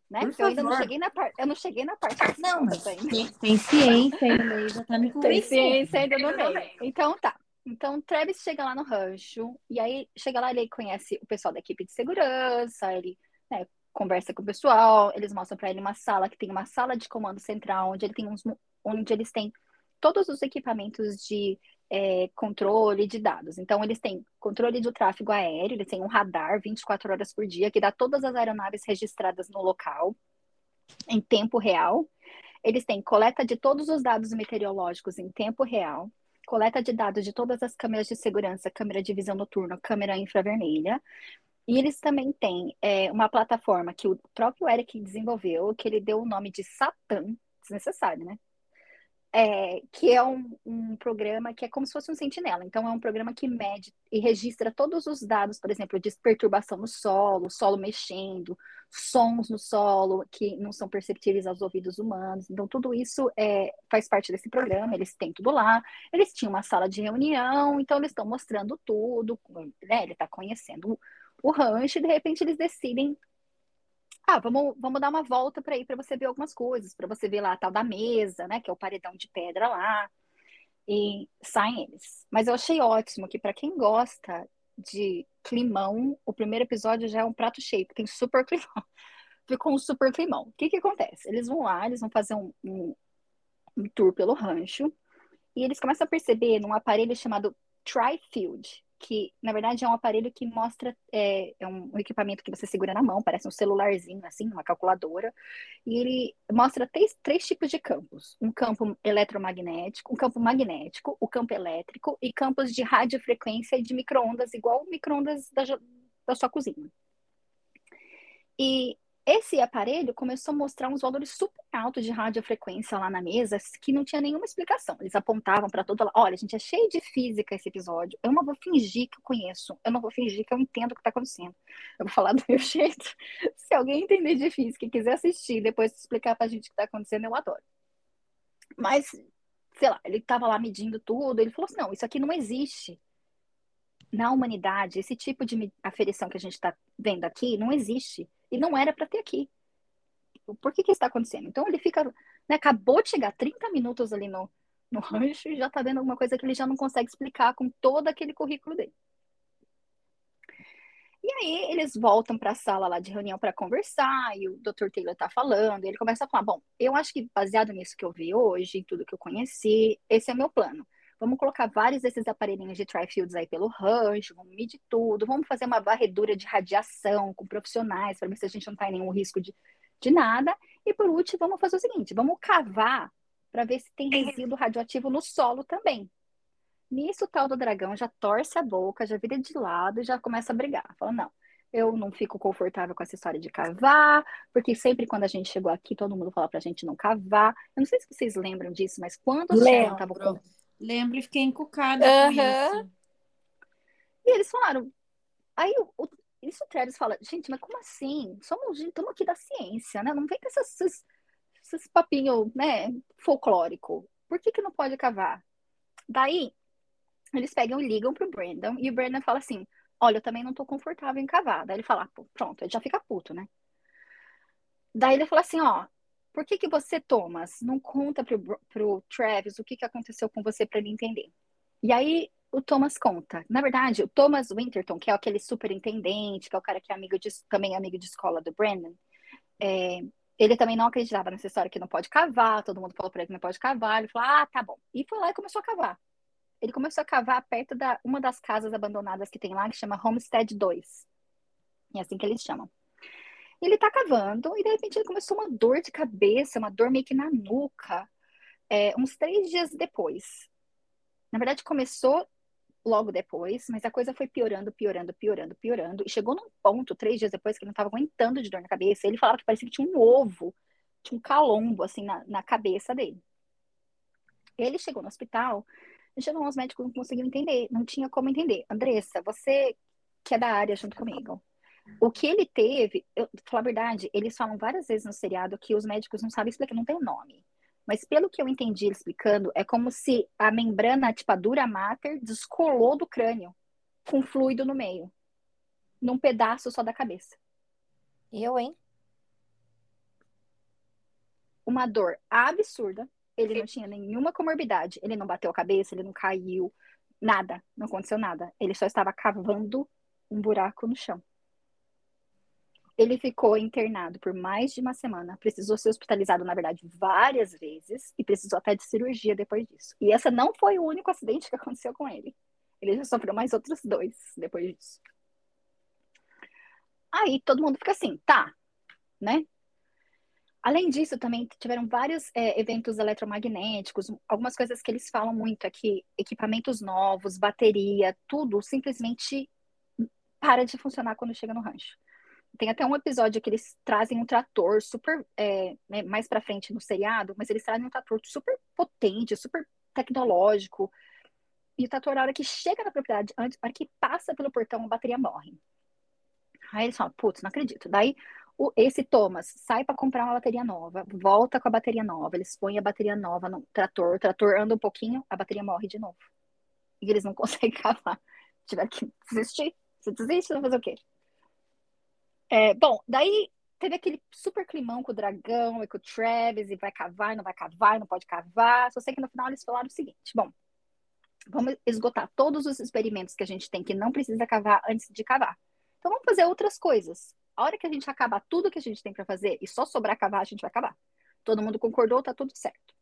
S2: Né? Porque eu ainda não cheguei na parte. Eu não cheguei na parte.
S4: Não, mas tem, tem ciência já tá me
S2: Tem ciência ainda no meio. Então tá. Então, Travis chega lá no rancho, e aí chega lá, ele conhece o pessoal da equipe de segurança, ele né, conversa com o pessoal, eles mostram para ele uma sala que tem uma sala de comando central, onde ele tem uns, onde eles têm todos os equipamentos de é, controle de dados. Então, eles têm controle do tráfego aéreo, eles têm um radar 24 horas por dia que dá todas as aeronaves registradas no local em tempo real. Eles têm coleta de todos os dados meteorológicos em tempo real, coleta de dados de todas as câmeras de segurança, câmera de visão noturna, câmera infravermelha. E eles também têm é, uma plataforma que o próprio Eric desenvolveu, que ele deu o nome de Satan, desnecessário, né? é, que é um, um, programa que é como se fosse um sentinela. Então, é um programa que mede e registra todos os dados, por exemplo, de perturbação no solo, solo mexendo, sons no solo que não são perceptíveis aos ouvidos humanos. Então, tudo isso é, faz parte desse programa, eles têm tudo lá. Eles tinham uma sala de reunião, então eles estão mostrando tudo, né? Ele está conhecendo o, rancho e, de repente, eles decidem ah, vamos, vamos dar uma volta para ir para você ver algumas coisas, para você ver lá a tal da mesa, né, que é o paredão de pedra lá. E saem eles. Mas eu achei ótimo que para quem gosta de climão, o primeiro episódio já é um prato cheio, tem super [laughs] climão. Ficou um super climão. O que que acontece? Eles vão lá, eles vão fazer um, um, um tour pelo rancho e eles começam a perceber num aparelho chamado Tri-Field, que na verdade é um aparelho que mostra, é, é, um equipamento que você segura na mão, parece um celularzinho, assim, uma calculadora, e ele mostra três, três tipos de campos: um campo eletromagnético, um campo magnético, o campo elétrico e campos de radiofrequência e de microondas, igual microondas da, da sua cozinha. E esse aparelho começou a mostrar uns valores super altos de radiofrequência lá na mesa, que não tinha nenhuma explicação. Eles apontavam para todo lado. Olha, gente, é cheio de física esse episódio. Eu não vou fingir que eu conheço. Eu não vou fingir que eu entendo o que está acontecendo. Eu vou falar do meu [laughs] jeito. Se alguém entender de física e quiser assistir, depois explicar para a gente o que está acontecendo, eu adoro. Mas, sei lá, ele estava lá medindo tudo. Ele falou assim: não, isso aqui não existe na humanidade. Esse tipo de aferição que a gente está vendo aqui não existe e não era para ter aqui. Por que que está acontecendo? Então ele fica, né, acabou de chegar 30 minutos ali no, no [laughs] rancho e já está vendo alguma coisa que ele já não consegue explicar com todo aquele currículo dele. E aí eles voltam para a sala lá de reunião para conversar, e o Dr. Taylor está falando, ele começa a falar: bom, eu acho que baseado nisso que eu vi hoje, em tudo que eu conheci, esse é meu plano. Vamos colocar vários desses aparelhinhos de tri-fields aí pelo rancho, vamos medir tudo, vamos fazer uma varredura de radiação com profissionais para ver se a gente não está em nenhum risco de, de nada. E por último, vamos fazer o seguinte: vamos cavar para ver se tem [laughs] resíduo radioativo no solo também. Nisso, o tal do dragão já torce a boca, já vira de lado e já começa a brigar. Fala, não, eu não fico confortável com essa história de cavar, porque sempre quando a gente chegou aqui, todo mundo fala pra gente não cavar. Eu não sei se vocês lembram disso, mas quando os estavam
S5: Lembro e fiquei encucada uhum. com isso.
S2: E eles falaram. Aí o, isso o Travis fala, gente, mas como assim? Somos estamos aqui da ciência, né? Não vem com esses, esses, esses papinhos, né, folclórico. Por que, que não pode cavar? Daí, eles pegam e ligam pro Brandon, e o Brandon fala assim: Olha, eu também não tô confortável em cavar. Daí ele fala, pronto, ele já fica puto, né? Daí ele fala assim: Ó, por que, que você, Thomas, não conta pro, pro Travis o que, que aconteceu com você para ele entender? E aí o Thomas conta. Na verdade, o Thomas Winterton, que é aquele superintendente, que é o cara que é amigo de, também é amigo de escola do Brandon, é, ele também não acreditava nessa história que não pode cavar, todo mundo falou para ele que não pode cavar, ele falou, ah, tá bom. E foi lá e começou a cavar. ele começou a cavar perto da uma das casas abandonadas que tem lá, que chama Homestead 2. É assim que eles chamam. Ele tá cavando e de repente ele começou uma dor de cabeça, uma dor meio que na nuca, é, uns três dias depois. Na verdade, começou logo depois, mas a coisa foi piorando, piorando, piorando, piorando. E chegou num ponto, três dias depois, que ele não estava aguentando de dor na cabeça. Ele falava que parecia que tinha um ovo, tinha um calombo, assim, na, na cabeça dele. Ele chegou no hospital, chegou os médicos não conseguiam entender, não tinha como entender. Andressa, você que é da área junto comigo, o que ele teve, eu, falar a verdade, eles falam várias vezes no seriado que os médicos não sabem explicar, não tem o nome. Mas pelo que eu entendi ele explicando, é como se a membrana, tipo a dura mater, descolou do crânio, com fluido no meio. Num pedaço só da cabeça.
S3: Eu, hein?
S2: Uma dor absurda. Ele não tinha nenhuma comorbidade. Ele não bateu a cabeça, ele não caiu. Nada. Não aconteceu nada. Ele só estava cavando um buraco no chão. Ele ficou internado por mais de uma semana, precisou ser hospitalizado, na verdade, várias vezes, e precisou até de cirurgia depois disso. E essa não foi o único acidente que aconteceu com ele. Ele já sofreu mais outros dois depois disso. Aí todo mundo fica assim, tá, né? Além disso, também tiveram vários é, eventos eletromagnéticos, algumas coisas que eles falam muito aqui, equipamentos novos, bateria, tudo simplesmente para de funcionar quando chega no rancho. Tem até um episódio que eles trazem um trator super, é, né, mais pra frente no seriado, mas eles trazem um trator super potente, super tecnológico. E o trator, na hora que chega na propriedade, antes, na hora que passa pelo portão, a bateria morre. Aí eles falam, putz, não acredito. Daí o, esse Thomas sai para comprar uma bateria nova, volta com a bateria nova, eles põem a bateria nova no trator, o trator anda um pouquinho, a bateria morre de novo. E eles não [laughs] conseguem cavar. Tiver que desistir. Você desiste, vai fazer o quê? É, bom, daí teve aquele super climão com o dragão e com o Travis, e vai cavar, não vai cavar, não pode cavar. Só sei que no final eles falaram o seguinte: bom, vamos esgotar todos os experimentos que a gente tem que não precisa cavar antes de cavar. Então vamos fazer outras coisas. A hora que a gente acabar tudo que a gente tem para fazer e só sobrar cavar, a gente vai acabar. Todo mundo concordou, tá tudo certo.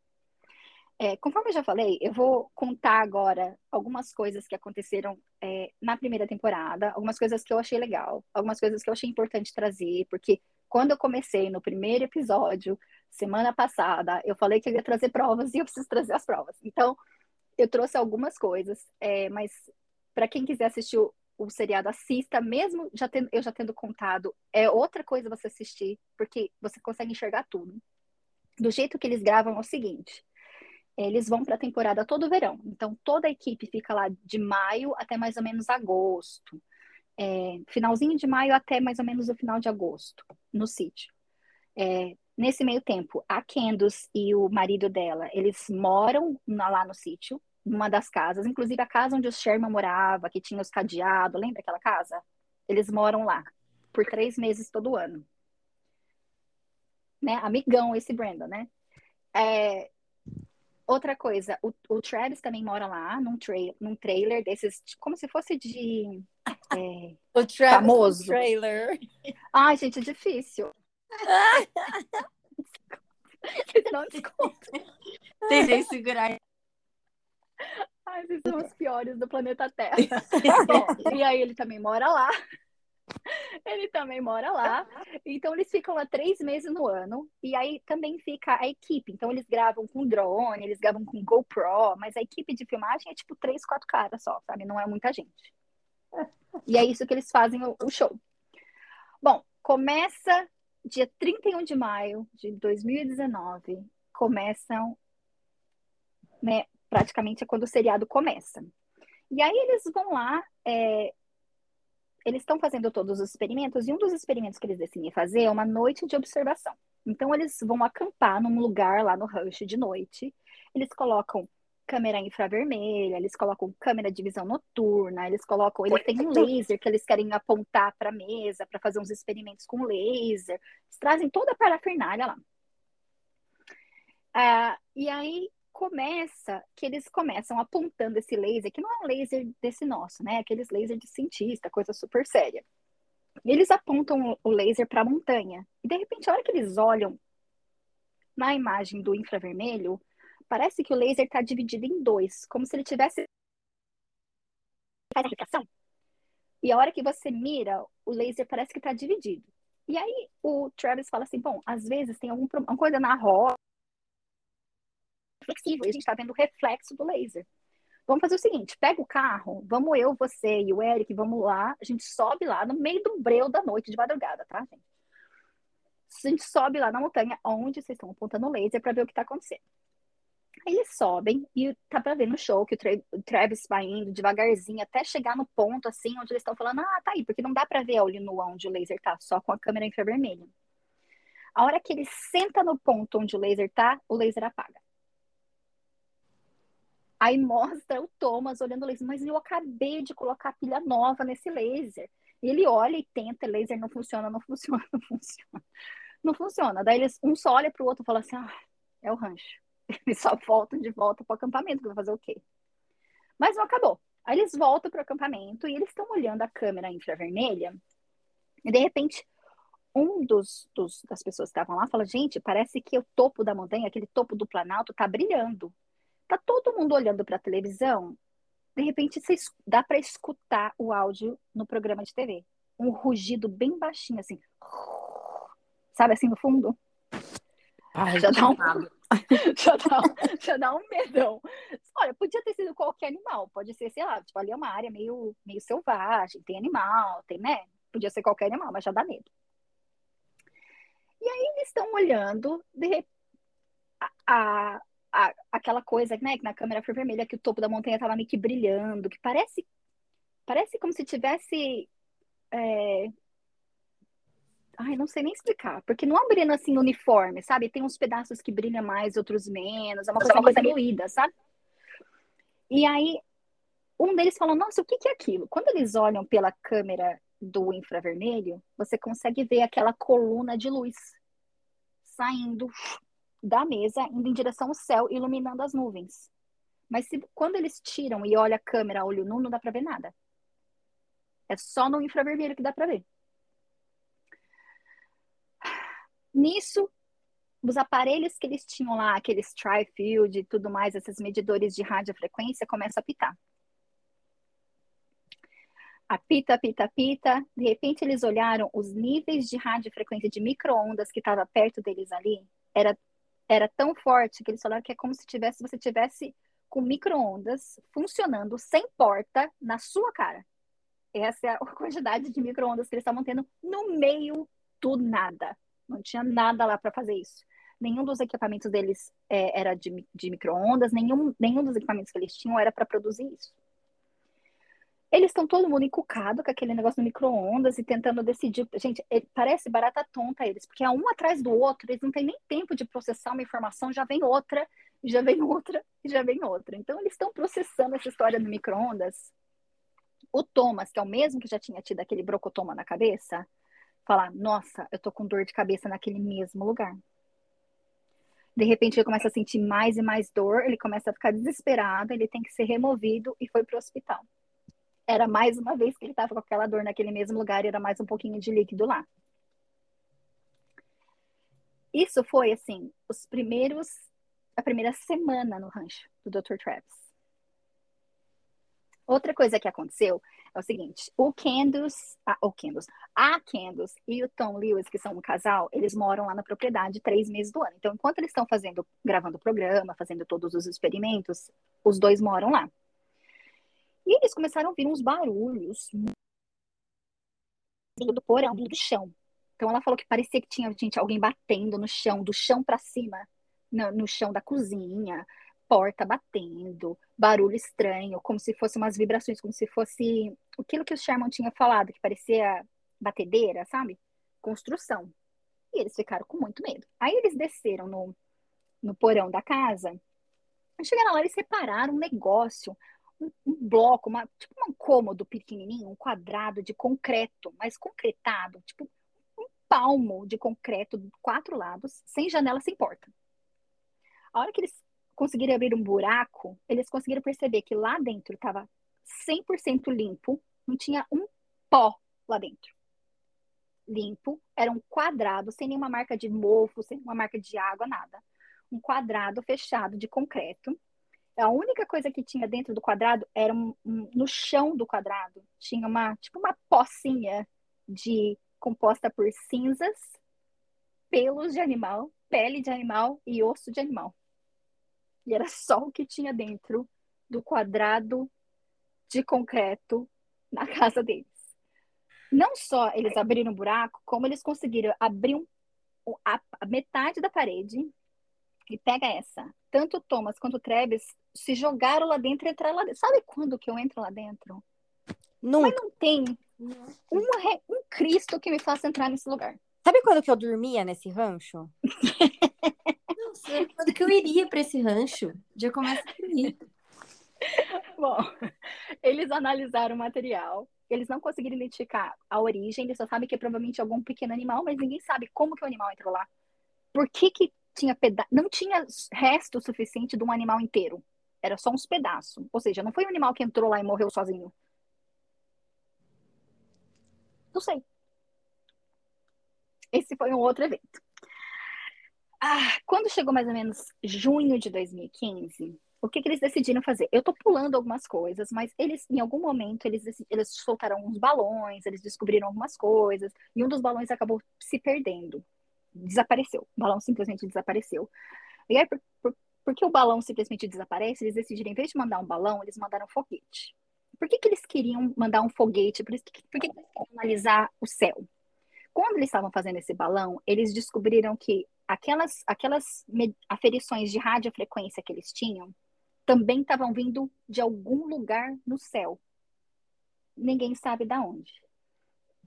S2: É, conforme eu já falei, eu vou contar agora algumas coisas que aconteceram é, na primeira temporada, algumas coisas que eu achei legal, algumas coisas que eu achei importante trazer, porque quando eu comecei no primeiro episódio, semana passada, eu falei que eu ia trazer provas [laughs] e eu preciso trazer as provas. Então, eu trouxe algumas coisas, é, mas para quem quiser assistir o, o, seriado, assista, mesmo já tendo, eu já tendo contado, é outra coisa você assistir, porque você consegue enxergar tudo. Do jeito que eles gravam é o seguinte eles vão para a temporada todo verão. Então, toda a equipe fica lá de maio até mais ou menos agosto. É, finalzinho de maio até mais ou menos o final de agosto, no sítio. É, nesse meio tempo, a Candace e o marido dela, eles moram lá no sítio, numa das casas, inclusive a casa onde o Sherman morava, que tinha os cadeados, lembra aquela casa? Eles moram lá por três meses todo ano. Né? Amigão esse Brandon, né? É, Outra coisa, o, o Travis também mora lá, num, tra num trailer desses, como se fosse de. É,
S4: o Travis famoso. trailer.
S2: Ai, gente, é difícil. [laughs] não desconto.
S4: Tentei segurar.
S2: Ai, vocês são os piores do planeta Terra. [laughs] Bom, e aí ele também mora lá. Ele também mora lá. Então, eles ficam lá três meses no ano. E aí também fica a equipe. Então, eles gravam com drone, eles gravam com GoPro. Mas a equipe de filmagem é tipo três, quatro caras só, sabe? Não é muita gente. E é isso que eles fazem o, show. Bom, começa dia 31 de maio de 2019. Começam, né? Praticamente é quando o seriado começa. E aí eles vão lá, é, eles estão fazendo todos os experimentos, e um dos experimentos que eles decidem fazer é uma noite de observação. Então, eles vão acampar num lugar lá no Rush de noite, eles colocam câmera infravermelha, eles colocam câmera de visão noturna, eles colocam, eles têm um laser que eles querem apontar para a mesa para fazer uns experimentos com laser. Eles trazem toda a parafernália lá. Ah, e aí começa, que eles começam apontando esse laser, que não é um laser desse nosso, né? Aqueles laser de cientista, coisa super séria. E eles apontam o laser para a montanha. E de repente, a hora que eles olham na imagem do infravermelho, parece que o laser está dividido em dois, como se ele tivesse faz a refração. E a hora que você mira, o laser parece que está dividido. E aí o Travis fala assim, bom, às vezes tem alguma coisa na roda flexível e a gente está vendo o reflexo do laser. Vamos fazer o seguinte, pega o carro, vamos eu, você e o Eric, vamos lá, a gente sobe lá no meio do breu da noite de madrugada, tá, gente? A gente sobe lá na montanha onde vocês estão apontando o laser para ver o que está acontecendo. Aí eles sobem e tá pra ver no show que o, Tra o Travis vai indo devagarzinho até chegar no ponto assim onde eles estão falando: ah, tá aí, porque não dá pra ver a olho nu onde o laser tá, só com a câmera infravermelha. A hora que ele senta no ponto onde o laser tá, o laser apaga. Aí mostra o Thomas olhando o laser, mas eu acabei de colocar pilha nova nesse laser. E ele olha e tenta, laser não funciona, não funciona, não funciona. Não funciona. Daí eles, um só olha pro outro e fala assim: ah, é o rancho. [laughs] Eles só voltam de volta pro acampamento, que vai fazer o quê? Mas não acabou. Aí eles voltam pro acampamento e eles estão olhando a câmera infravermelha. E de repente, um dos, dos, das pessoas que estavam lá fala: gente, parece que o topo da montanha, aquele topo do Planalto, tá brilhando. Tá todo mundo olhando para a televisão. De repente, dá para escutar o áudio no programa de TV. Um rugido bem baixinho, assim. Sabe assim no fundo?
S3: Ai,
S2: já, dá um, [laughs] já, dá, já dá um medão. Olha, podia ter sido qualquer animal. Pode ser, sei lá, tipo, ali é uma área meio, meio selvagem, tem animal, tem, né? Podia ser qualquer animal, mas já dá medo. E aí eles estão olhando, de a, a, a, aquela coisa, né, que na câmera foi vermelha, que o topo da montanha estava meio que brilhando, que parece, parece como se tivesse é, Ai, não sei nem explicar, porque não é brilhando assim uniforme, sabe? Tem uns pedaços que brilham mais, outros menos, é uma coisa, é uma coisa diluída, sabe? E aí, um deles falou: Nossa, o que, que é aquilo? Quando eles olham pela câmera do infravermelho, você consegue ver aquela coluna de luz saindo da mesa, indo em direção ao céu, iluminando as nuvens. Mas se, quando eles tiram e olham a câmera olho nu, não dá para ver nada. É só no infravermelho que dá para ver. Nisso, os aparelhos que eles tinham lá, aqueles tri-field e tudo mais, esses medidores de radiofrequência, começam a pitar. Apita, apita, apita. De repente, eles olharam os níveis de radiofrequência de microondas que estava perto deles ali. Era, era tão forte que eles falaram que é como se tivesse, você tivesse com microondas funcionando sem porta na sua cara. Essa é a [laughs] quantidade de microondas que eles estavam tendo no meio do nada. Não tinha nada lá para fazer isso. Nenhum dos equipamentos deles é, era de, de micro-ondas, nenhum, nenhum dos equipamentos que eles tinham era para produzir isso. Eles estão todo mundo encucado com aquele negócio do micro-ondas e tentando decidir. Gente, parece barata tonta eles, porque é um atrás do outro, eles não têm nem tempo de processar uma informação, já vem outra, já vem [laughs] outra, já vem outra. Então, eles estão processando essa história do micro-ondas. O Thomas, que é o mesmo que já tinha tido aquele brocotoma na cabeça, falar, nossa, eu tô com dor de cabeça naquele mesmo lugar. De repente ele começa a sentir mais e mais dor, ele começa a ficar desesperado, ele tem que ser removido e foi pro hospital. Era mais uma vez que ele estava com aquela dor naquele mesmo lugar e era mais um pouquinho de líquido lá. Isso foi assim, os primeiros a primeira semana no rancho do Dr. Travis. Outra coisa que aconteceu é o seguinte: o Candace, ah, o Candace, a Candace e o Tom Lewis, que são um casal, eles moram lá na propriedade três meses do ano. Então, enquanto eles estão fazendo, gravando o programa, fazendo todos os experimentos, os dois moram lá. E eles começaram a ouvir uns barulhos do porão, do chão. Então ela falou que parecia que tinha gente, alguém batendo no chão, do chão para cima, no, no chão da cozinha, porta batendo, barulho estranho, como se fosse umas vibrações, como se fosse aquilo que o Sherman tinha falado, que parecia batedeira, sabe? Construção. E eles ficaram com muito medo. Aí eles desceram no, no porão da casa. Chegaram lá, eles separaram um negócio, um, bloco, uma, tipo um cômodo pequenininho, um quadrado de concreto, mas concretado, tipo um palmo de concreto, quatro lados, sem janela, sem porta. A hora que eles conseguiram abrir um buraco, eles conseguiram perceber que lá dentro estava 100% limpo, não tinha um pó lá dentro. Limpo, era um quadrado, sem nenhuma marca de mofo, sem nenhuma marca de água, nada. Um quadrado fechado de concreto. A única coisa que tinha dentro do quadrado era um, um, no chão do quadrado tinha uma tipo uma pocinha de composta por cinzas, pelos de animal, pele de animal e osso de animal. E era só o que tinha dentro do quadrado de concreto na casa deles. Não só eles abriram um buraco, como eles conseguiram abrir um, a, a metade da parede. E pega essa. Tanto o Thomas quanto o Travis se jogaram lá dentro e entraram lá dentro. Sabe quando que eu entro lá dentro?
S3: Nunca.
S2: Mas não tem um, um Cristo que me faça entrar nesse lugar.
S3: Sabe quando que eu dormia nesse rancho? [laughs]
S5: Não sei quando que eu iria para esse rancho. Já começa a ir. [laughs]
S2: Bom, eles analisaram o material. Eles não conseguiram identificar a origem. Eles só sabem que é provavelmente algum pequeno animal, mas ninguém sabe como que o animal entrou lá. Por que que tinha peda não tinha resto suficiente de um animal inteiro? Era só uns pedaços. Ou seja, não foi um animal que entrou lá e morreu sozinho. Não sei. Esse foi um outro evento. Ah, quando chegou mais ou menos junho de 2015, o que, que eles decidiram fazer? Eu tô pulando algumas coisas, mas eles, em algum momento, eles, eles soltaram uns balões, eles descobriram algumas coisas, e um dos balões acabou se perdendo. Desapareceu. O balão simplesmente desapareceu. E aí, por, por, porque o balão simplesmente desaparece, eles decidiram, em vez de mandar um balão, eles mandaram um foguete. Por que, que eles queriam mandar um foguete? Por, isso, por que, que eles queriam analisar o céu? Quando eles estavam fazendo esse balão, eles descobriram que aquelas, aquelas aferições de radiofrequência que eles tinham também estavam vindo de algum lugar no céu. Ninguém sabe de onde.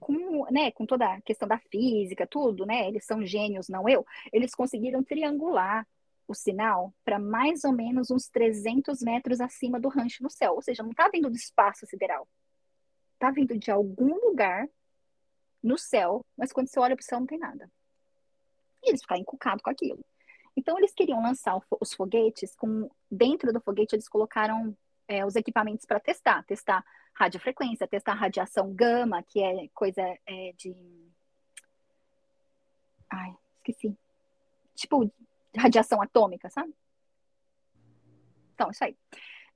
S2: Com, né, com toda a questão da física, tudo, né? Eles são gênios, não eu. Eles conseguiram triangular o sinal para mais ou menos uns 300 metros acima do rancho no céu. Ou seja, não está vindo do espaço sideral. Está vindo de algum lugar no céu, mas quando você olha para o céu não tem nada. E eles ficaram encucados com aquilo. Então eles queriam lançar os foguetes com dentro do foguete eles colocaram é, os equipamentos para testar, testar radiofrequência, testar radiação gama, que é coisa é, de, ai, esqueci, tipo radiação atômica, sabe? Então isso aí.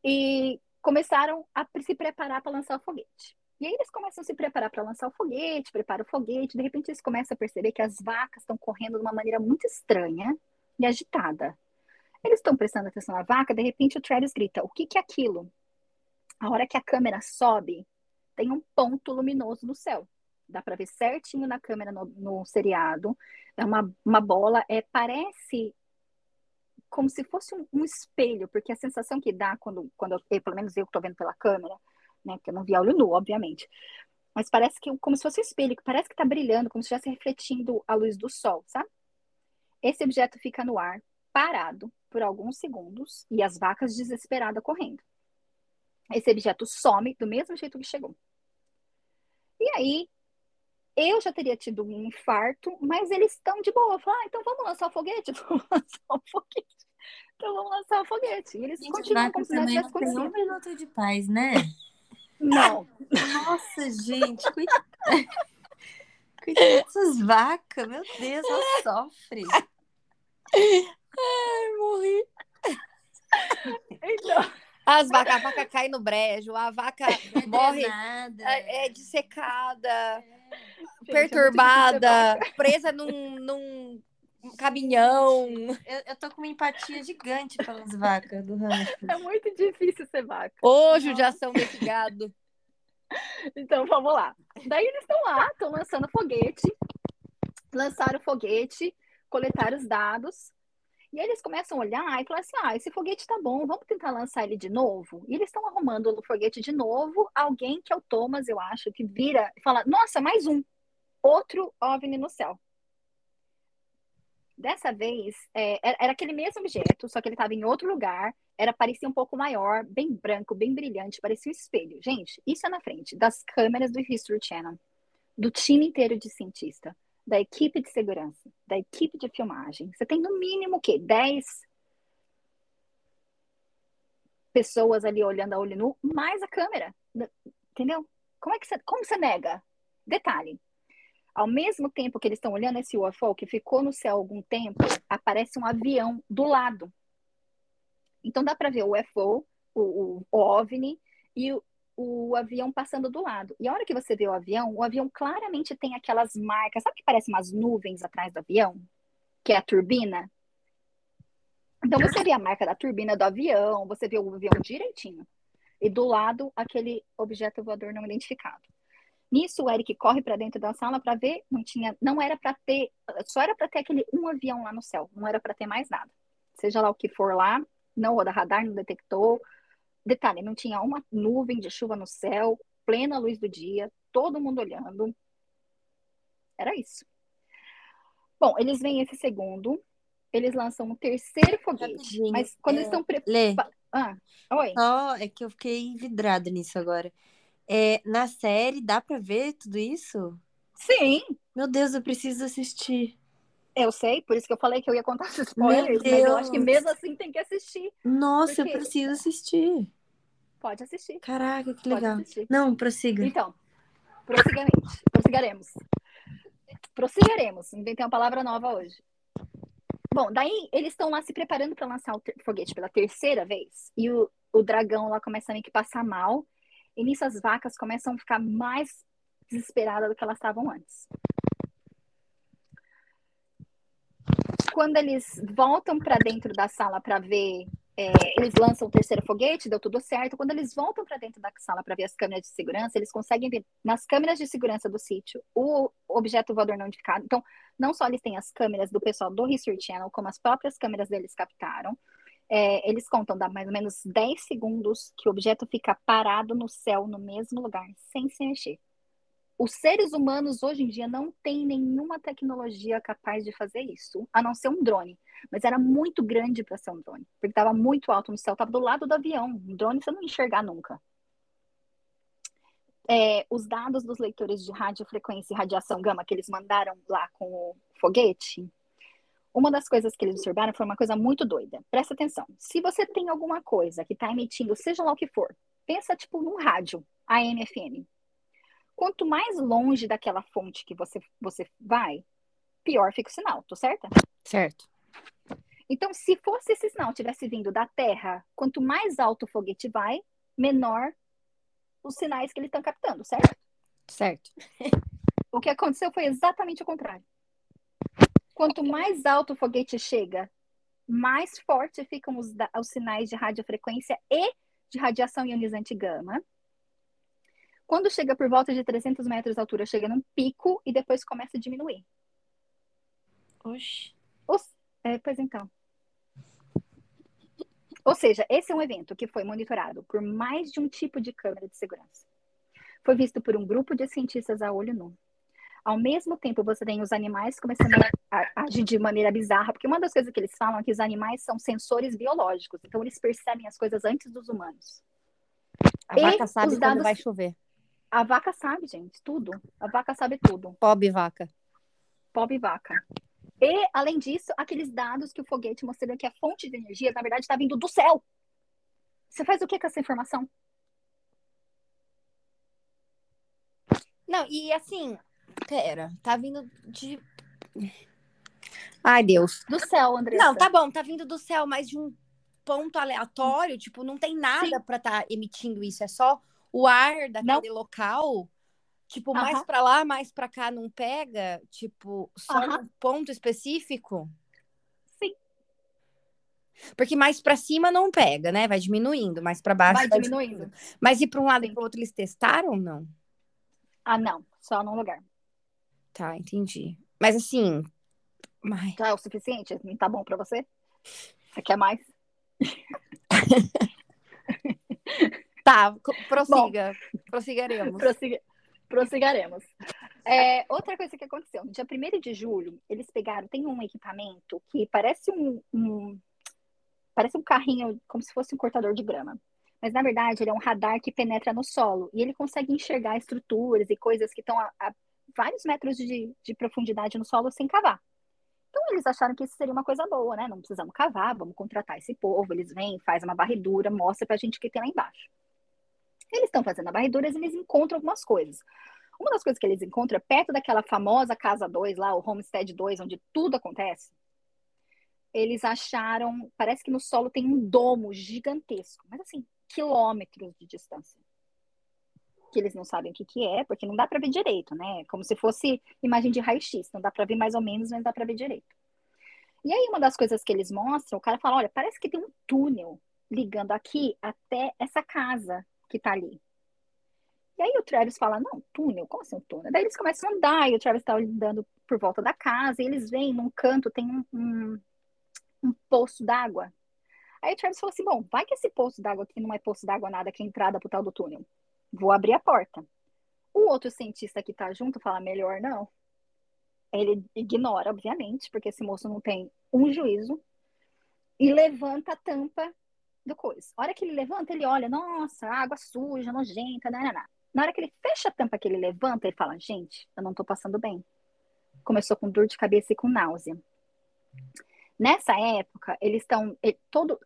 S2: E começaram a se preparar para lançar o foguete. E aí eles começam a se preparar para lançar o foguete, prepara o foguete, de repente eles começam a perceber que as vacas estão correndo de uma maneira muito estranha e agitada. Eles estão prestando atenção na vaca, de repente o Travis grita: O que, que é aquilo? A hora que a câmera sobe, tem um ponto luminoso no céu. Dá para ver certinho na câmera no, no, seriado. É uma, uma bola, é parece como se fosse um, um espelho, porque a sensação que dá quando, quando eu, pelo menos eu estou vendo pela câmera, né? Porque eu não vi olho nu, obviamente. Mas parece que como se fosse um espelho, que parece que está brilhando, como se estivesse refletindo a luz do sol, sabe? Esse objeto fica no ar, parado, por alguns segundos, e as vacas desesperadas correndo. Esse objeto some do mesmo jeito que chegou. E aí, eu já teria tido um infarto, mas eles estão de boa. Falaram, ah, então vamos lançar o foguete? [laughs] Vamos lançar o foguete. Então vamos lançar o foguete. E eles Gente, continuam como se nada tivesse acontecido.
S5: um minuto de paz, né?
S2: Não.
S5: Nossa, gente, cuidado. [laughs] Cuidado dessas vacas, meu Deus, ela sofre.
S3: Ai, morri. [laughs]
S2: Então.
S3: As vacas, a vaca cai no brejo, a vaca [laughs] é morre é, é dissecada, é. perturbada, Gente, é presa num, num caminhão.
S5: Eu, eu tô com uma empatia gigante pelas vacas do rancho.
S2: É muito difícil ser vaca.
S3: Ô, judiação desse gado.
S2: Então, vamos lá. Daí eles estão lá, estão lançando foguete, lançaram o foguete, coletaram os dados, e eles começam a olhar e falar assim: ah, esse foguete tá bom, vamos tentar lançar ele de novo. E eles estão arrumando o foguete de novo. Alguém que é o Thomas, eu acho, que vira e fala: nossa, mais um. Outro OVNI no céu. Dessa vez, é, era aquele mesmo objeto, só que ele estava em outro lugar. Era parecia um pouco maior, bem branco, bem brilhante, parecia um espelho. Gente, isso é na frente das câmeras do History Channel, do time inteiro de cientista, da equipe de segurança, da equipe de filmagem. Você tem no mínimo o quê? 10 pessoas ali olhando a olho nu, mais a câmera. Entendeu? Como é que você, como você nega? Detalhe, ao mesmo tempo que eles estão olhando esse UFO, que ficou no céu algum tempo, aparece um avião do lado. Então dá para ver o UFO, o, o, o OVNI e o, o avião passando do lado. E a hora que você vê o avião, o avião claramente tem aquelas marcas, sabe que parece umas nuvens atrás do avião? Que é a turbina? Então você vê a marca da turbina do avião, você vê o avião direitinho. E do lado, aquele objeto voador não identificado. Nisso, o Eric corre para dentro da sala para ver, não tinha, não era para ter, só era para ter aquele um avião lá no céu, não era para ter mais nada. Seja lá o que for lá, não roda radar, não detectou. Detalhe, não tinha uma nuvem de chuva no céu, plena luz do dia, todo mundo olhando. Era isso. Bom, eles vêm esse segundo, eles lançam um terceiro foguete,
S5: Rapidinho,
S2: mas quando
S5: é,
S2: eles estão
S5: Lê,
S2: preparados. Ah, oi.
S5: só é que eu fiquei vidrada nisso agora. É, na série, dá pra ver tudo isso?
S2: Sim,
S5: Meu Deus, eu preciso assistir.
S2: eu sei, por isso que eu falei que eu ia contar [laughs] os spoilers, mas eu acho que mesmo assim tem que assistir.
S5: Nossa, eu
S2: Porque-
S5: preciso assistir.
S2: Pode assistir.
S5: Caraca, que legal. Não, prossiga.
S2: Então, prossigamente, prossigaremos. Prossigaremos. Inventei uma palavra nova hoje. Bom, daí eles estão lá se preparando para lançar o foguete pela terceira vez. E o, o dragão lá começa a meio que passar mal. E nisso as vacas começam a ficar mais desesperadas do que elas estavam antes. Quando eles voltam para dentro da sala para ver é, eles lançam o terceiro foguete, deu tudo certo. Quando eles voltam para dentro da sala para ver as câmeras de segurança, eles conseguem ver nas câmeras de segurança do sítio o objeto voador não identificado. Então, não só eles têm as câmeras do pessoal do History Channel, como as próprias câmeras deles captaram. É, eles contam dá mais ou menos 10 segundos que o objeto fica parado no céu, no mesmo lugar, sem se mexer. Os seres humanos hoje em dia não têm nenhuma tecnologia capaz de fazer isso, a não ser um drone. Mas era muito grande para ser um drone, porque estava muito alto no céu, estava do lado do avião. Um drone você não enxergar nunca. É, os dados dos leitores de radiofrequência e radiação gama que eles mandaram lá com o foguete, uma das coisas que eles observaram foi uma coisa muito doida. Presta atenção. Se você tem alguma coisa que está emitindo, seja lá o que for, pensa tipo num rádio, AM, FM. Quanto mais longe daquela fonte que você, você vai, pior fica o sinal, tô certa?
S3: Certo.
S2: Então, se fosse esse sinal tivesse vindo da Terra, quanto mais alto o foguete vai, menor os sinais que eles estão captando, certo?
S3: Certo. [laughs]
S2: O que aconteceu foi exatamente o contrário. Quanto mais alto o foguete chega, mais forte ficam os, os sinais de radiofrequência e de radiação ionizante gama. Quando chega por volta de 300 metros de altura, chega num pico e depois começa a diminuir.
S5: Oxi.
S2: É, pois então. Ou seja, esse é um evento que foi monitorado por mais de um tipo de câmera de segurança. Foi visto por um grupo de cientistas a olho nu. Ao mesmo tempo, você tem os animais começando a, agir de maneira bizarra, porque uma das coisas que eles falam é que os animais são sensores biológicos, então eles percebem as coisas antes dos humanos.
S3: A
S2: E
S3: vaca sabe quando
S2: dados-
S3: vai chover.
S2: A vaca sabe, gente, tudo. A vaca sabe tudo.
S3: Pobre vaca.
S2: Pobre vaca. E, além disso, aqueles dados que o foguete mostrando que a fonte de energia, na verdade, está vindo do céu. Você faz o que com essa informação?
S3: Não, e assim, pera, tá vindo de. Ai, Deus.
S2: Do céu, Andressa.
S3: Não, tá bom, tá vindo do céu, mas de um ponto aleatório, tipo, não tem nada pra tá emitindo isso, é só o ar daquele local. Tipo, mais
S2: Aham.
S3: pra lá, mais pra cá não pega, tipo, só
S2: Aham.
S3: num ponto específico.
S2: Sim.
S3: Porque mais pra cima não pega, né? Vai diminuindo, mais pra baixo
S2: Vai diminuindo.
S3: Mas e pra um lado e
S2: Sim.
S3: pro outro eles testaram ou não?
S2: Ah, não. Só num lugar.
S3: Tá, entendi. Mas assim, ai,
S2: Já é o suficiente? Não tá bom pra você? Você quer mais? [laughs]
S3: Tá, prossiga. Prossigaremos.
S2: Prossiga- Prossigaremos. É, outra coisa que aconteceu, no dia 1 de julho, eles pegaram, tem um equipamento que parece um, um- parece um carrinho, como se fosse um cortador de grama. Mas, na verdade, ele é um radar que penetra no solo e ele consegue enxergar estruturas e coisas que estão a, a vários metros de, de profundidade no solo sem cavar. Então, eles acharam que isso seria uma coisa boa, né? Não precisamos cavar, vamos contratar esse povo. Eles vêm, faz uma varredura, mostra pra gente o que tem lá embaixo. Eles estão fazendo a varredura, eles encontram algumas coisas. Uma das coisas que eles encontram é perto daquela famosa Casa 2 lá, o Homestead 2, onde tudo acontece. eles acharam, parece que no solo tem um domo gigantesco, mas assim, quilômetros de distância. Que eles não sabem o que, que é, porque não dá para ver direito, né? Como se fosse imagem de raio-x, não dá para ver mais ou menos, mas dá para ver direito. E aí, uma das coisas que eles mostram, o cara fala: olha, parece que tem um túnel ligando aqui até essa casa que tá ali. E aí o Travis fala, não, túnel, como assim um túnel? Daí eles começam a andar, e o Travis tá andando por volta da casa, e eles veem num canto, tem um, um, um poço d'água. Aí o Travis falou assim, bom, vai que esse poço d'água aqui não é poço d'água nada, que é entrada pro tal do túnel. Vou abrir a porta. O outro cientista que tá junto fala, melhor não. Ele ignora, obviamente, porque esse moço não tem um juízo, e levanta a tampa do coisa. A hora que ele levanta, ele olha, nossa, água suja, nojenta, não, não, não. Na hora que ele fecha a tampa que ele levanta, ele fala: Gente, eu não tô passando bem. Começou com dor de cabeça e com náusea. Nessa época, eles estão. Todo,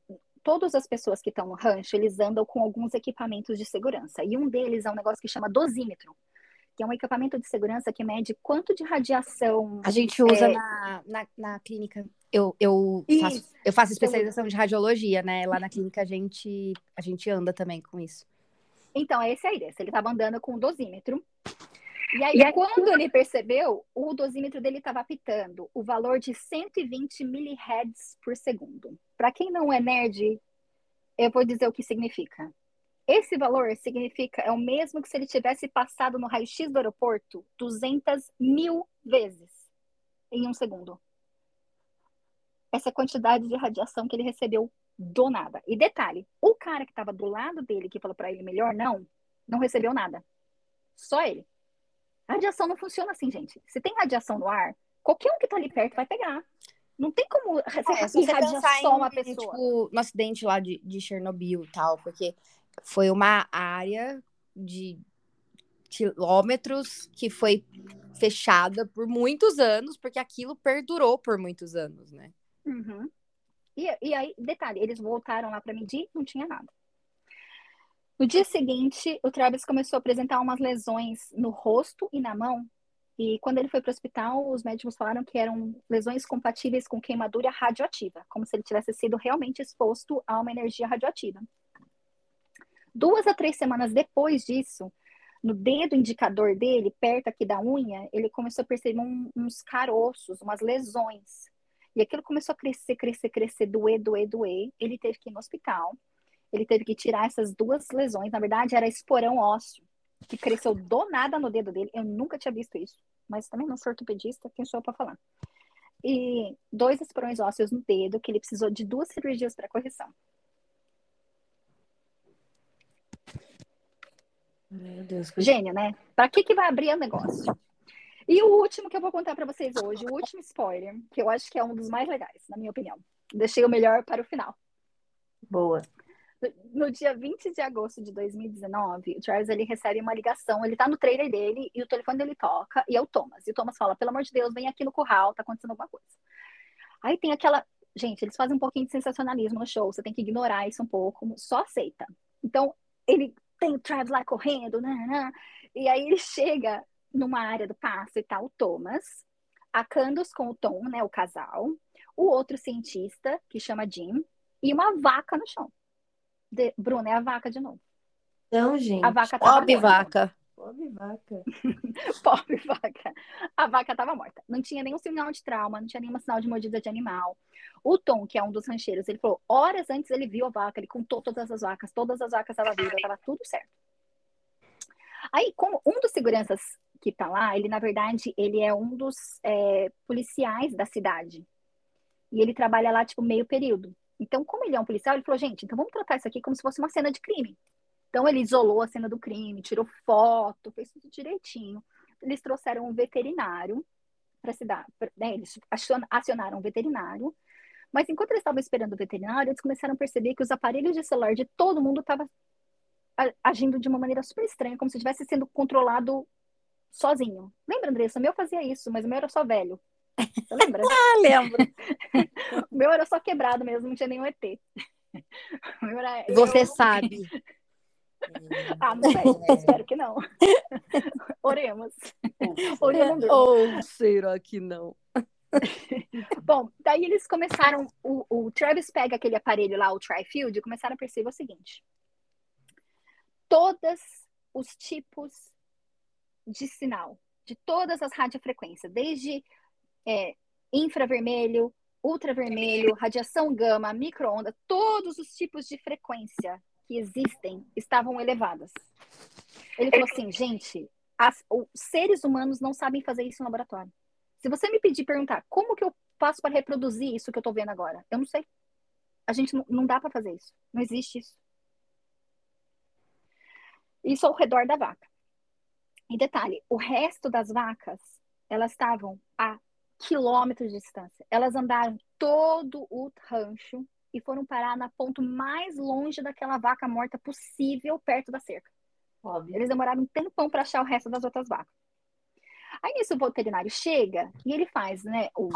S2: todas as pessoas que estão no rancho, eles andam com alguns equipamentos de segurança. E um deles é um negócio que chama dosímetro, que é um equipamento de segurança que mede quanto de radiação.
S3: A gente usa é... na, na, na, clínica. Eu, eu, faço, eu faço especialização de radiologia, né? Lá na clínica a gente, a gente anda também com isso.
S2: Então, é esse aí, desse. Ele estava andando com o dosímetro. E aí, e quando ele percebeu, o dosímetro dele estava apitando o valor de 120 milihertz por segundo. Para quem não é nerd, eu vou dizer o que significa. Esse valor significa, é o mesmo que se ele tivesse passado no raio-x do aeroporto 200 mil vezes em um segundo. Essa quantidade de radiação que ele recebeu do nada. E detalhe, o cara que estava do lado dele, que falou para ele melhor não, não recebeu nada. Só ele. A radiação não funciona assim, gente. Se tem radiação no ar, qualquer um que tá ali perto vai pegar. Não tem como
S3: é, se irradiar só uma pessoa. Tipo, no acidente lá de, de Chernobyl e tal, porque foi uma área de quilômetros que foi fechada por muitos anos, porque aquilo perdurou por muitos anos, né?
S2: Uhum. E, e aí, detalhe, eles voltaram lá para medir, não tinha nada. No dia seguinte, o Travis começou a apresentar umas lesões no rosto e na mão. E quando ele foi para o hospital, os médicos falaram que eram lesões compatíveis com queimadura radioativa, como se ele tivesse sido realmente exposto a uma energia radioativa. Duas a três semanas depois disso, no dedo indicador dele, perto aqui da unha, ele começou a perceber um, uns caroços, umas lesões. E aquilo começou a crescer, crescer, crescer, doer, doer, doer. Ele teve que ir no hospital. Ele teve que tirar essas duas lesões. Na verdade, era esporão ósseo, que cresceu do nada no dedo dele. Eu nunca tinha visto isso. Mas também não sou ortopedista, quem sou eu para falar? E dois esporões ósseos no dedo, que ele precisou de duas cirurgias para correção.
S3: Meu Deus.
S2: Gênio, né? Para que, que vai abrir o negócio? E o último que eu vou contar para vocês hoje, o último spoiler, que eu acho que é um dos mais legais, na minha opinião. Deixei o melhor para o final.
S5: Boa.
S2: No dia 20 de agosto de 2019, o Travis ele recebe uma ligação, ele tá no trailer dele e o telefone dele toca e é o Thomas. E o Thomas fala: "Pelo amor de Deus, vem aqui no curral, tá acontecendo alguma coisa". Aí tem aquela, gente, eles fazem um pouquinho de sensacionalismo no show, você tem que ignorar isso um pouco, só aceita. Então, ele tem o Travis lá correndo, né, né, e aí ele chega numa área do passo e tá o Thomas, a Candace com o Tom, né, o casal, o outro cientista, que chama Jim, e uma vaca no chão. De... Bruna, é a vaca de novo.
S5: Não, gente.
S2: A vaca
S3: Pobre vaca.
S5: Pobre vaca. [laughs]
S2: Pobre vaca. A vaca estava morta. Não tinha nenhum sinal de trauma, não tinha nenhum sinal de mordida de animal. O Tom, que é um dos rancheiros, ele falou, horas antes ele viu a vaca, ele contou todas as vacas, todas as vacas estavam vivas, estava tudo certo. Aí, como um dos seguranças que tá lá, ele, na verdade, ele é um dos é, policiais da cidade. E ele trabalha lá, tipo, meio período. Então, como ele é um policial, ele falou, gente, então vamos tratar isso aqui como se fosse uma cena de crime. Então, ele isolou a cena do crime, tirou foto, fez tudo direitinho. Eles trouxeram um veterinário para a cidade, né? eles acionaram um veterinário. Mas enquanto eles estavam esperando o veterinário, eles começaram a perceber que os aparelhos de celular de todo mundo estavam agindo de uma maneira super estranha, como se estivesse sendo controlado sozinho. Lembra, Andressa? O meu fazia isso, mas o meu era só velho. Você lembra? [laughs]
S3: ah, lembro. [laughs]
S2: o meu era só quebrado mesmo, não tinha nenhum ET.
S3: Era... Você eu... sabe. [laughs]
S2: ah, não sei, espero que não. Oremos.
S3: Oremos. Ou será que não? [laughs]
S2: Bom, daí eles começaram. O, o Travis pega aquele aparelho lá, o Trifield, e começaram a perceber o seguinte: todos os tipos de sinal, de todas as radiofrequências, desde é, infravermelho, ultravermelho, radiação gama, microondas, todos os tipos de frequência que existem estavam elevadas. Ele falou assim, gente, as, os seres humanos não sabem fazer isso no laboratório. Se você me pedir perguntar como que eu faço para reproduzir isso que eu estou vendo agora, eu não sei. A gente não, não dá para fazer isso. Não existe isso. Isso ao redor da vaca. E detalhe, o resto das vacas, elas estavam a quilômetros de distância. Elas andaram todo o rancho e foram parar na ponto mais longe daquela vaca morta possível, perto da cerca. Óbvio. Eles demoraram um tempão para achar o resto das outras vacas. Aí nisso o veterinário chega e ele faz, né, o,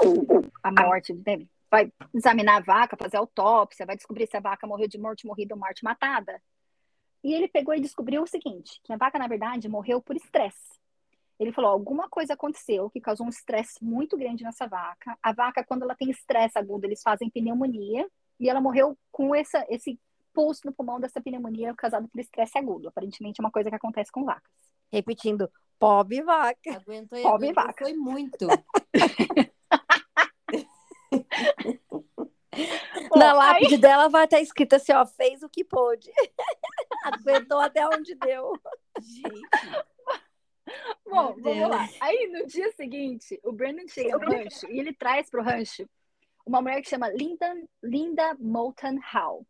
S2: a morte, né, vai examinar a vaca, fazer autópsia, vai descobrir se a vaca morreu de morte morrida ou morte matada. E ele pegou e descobriu o seguinte, que a vaca, na verdade, morreu por estresse. Ele falou, alguma coisa aconteceu que causou um estresse muito grande nessa vaca. A vaca, quando ela tem estresse agudo, eles fazem pneumonia, e ela morreu com essa, esse pulso no pulmão dessa pneumonia causada por estresse agudo. Aparentemente é uma coisa que acontece com vacas.
S3: Repetindo, pobre vaca.
S5: Aguentou,
S2: Pobre
S5: aguentou,
S2: vaca.
S5: Foi muito.
S3: Na lápide dela vai estar escrito assim, ó, fez o que pôde. [laughs] Aguentou até onde deu.
S5: Gente.
S2: Bom,
S5: Meu
S2: vamos lá.
S5: Deus.
S2: Aí no dia seguinte, o Brandon chega no rancho e ele traz pro rancho uma mulher que chama Linda, Linda Moulton Howe.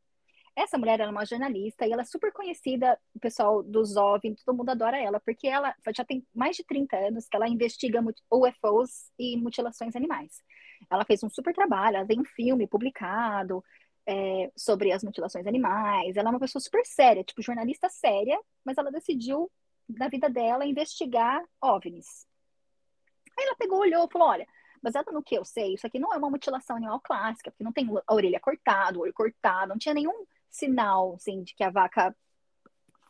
S2: Essa mulher ela é uma jornalista e ela é super conhecida, o pessoal dos OVNI, todo mundo adora ela, porque ela já tem mais de 30 anos que ela investiga UFOs e mutilações animais. Ela fez um super trabalho, ela tem um filme publicado é, sobre as mutilações animais. Ela é uma pessoa super séria, tipo jornalista séria, mas ela decidiu, na vida dela, investigar OVNIs. Aí ela pegou, olhou falou: olha, baseado no que eu sei, isso aqui não é uma mutilação animal clássica, porque não tem a orelha cortada, o olho cortado, não tinha nenhum sinal assim, de que a vaca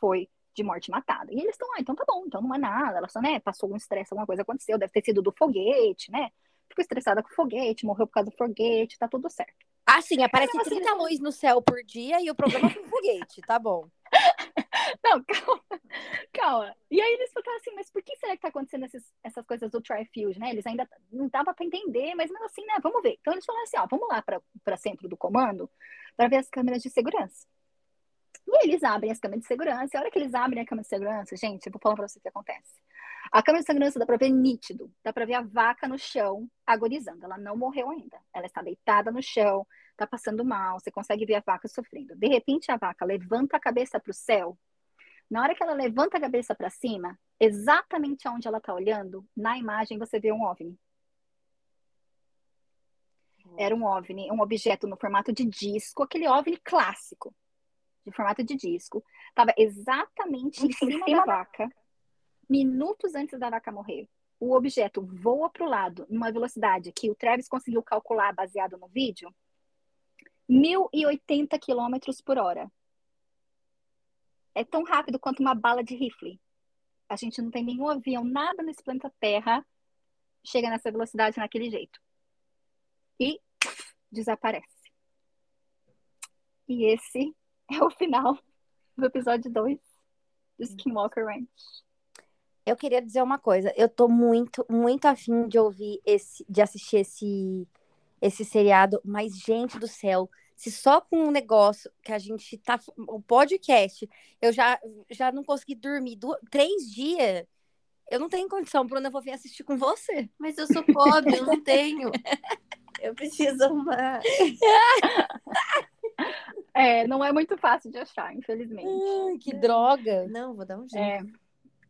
S2: foi de morte matada. E eles estão, ah, então tá bom, então não é nada, ela só, né, passou um estresse, alguma coisa aconteceu, deve ter sido do foguete, né? Ficou estressada com o foguete, morreu por causa do foguete, tá tudo certo.
S3: Ah, sim, aparece
S2: Mas, assim,
S3: 30 luzes no céu por dia e o problema foi o foguete, tá bom.
S2: Não, calma, [laughs] calma. E aí eles ficaram assim, mas por que será que tá acontecendo esses- essas coisas do Trifield, né? Eles ainda não dava para entender, mas mesmo assim, né? Vamos ver. Então eles falaram assim, ó, vamos lá para centro do comando para ver as câmeras de segurança. E eles abrem as câmeras de segurança. E a hora que eles abrem a câmera de segurança, gente, eu vou falar para vocês o que acontece. A câmera de segurança dá para ver nítido, dá para ver a vaca no chão agonizando. Ela não morreu ainda. Ela está deitada no chão, tá passando mal. Você consegue ver a vaca sofrendo. De repente a vaca levanta a cabeça para o céu na hora que ela levanta a cabeça para cima, exatamente onde ela está olhando, na imagem você vê um OVNI. Era um OVNI, um objeto no formato de disco, aquele OVNI clássico, de formato de disco. Estava exatamente em cima da vaca, minutos antes da vaca morrer. O objeto voa para o lado, numa velocidade que o Travis conseguiu calcular baseado no vídeo, 1.080 km por hora é tão rápido quanto uma bala de rifle. A gente não tem nenhum avião, nada nesse planeta Terra chega nessa velocidade naquele jeito. E desaparece. E esse [laughs] é o final do episódio 2 do Skinwalker Ranch.
S3: Eu queria dizer uma coisa. Eu tô muito, muito afim de ouvir esse, de assistir esse, esse seriado, mas, gente do céu, se só com um negócio que a gente tá. O podcast, eu já, já não consegui dormir du- três dias. Eu não tenho condição, Bruna, eu vou vir assistir com você.
S5: Mas eu sou pobre, eu não tenho. [laughs] Eu preciso arrumar. [laughs]
S2: É, não é muito fácil de achar, infelizmente.
S3: Ai, que droga.
S5: Não, vou dar um jeito.
S2: É.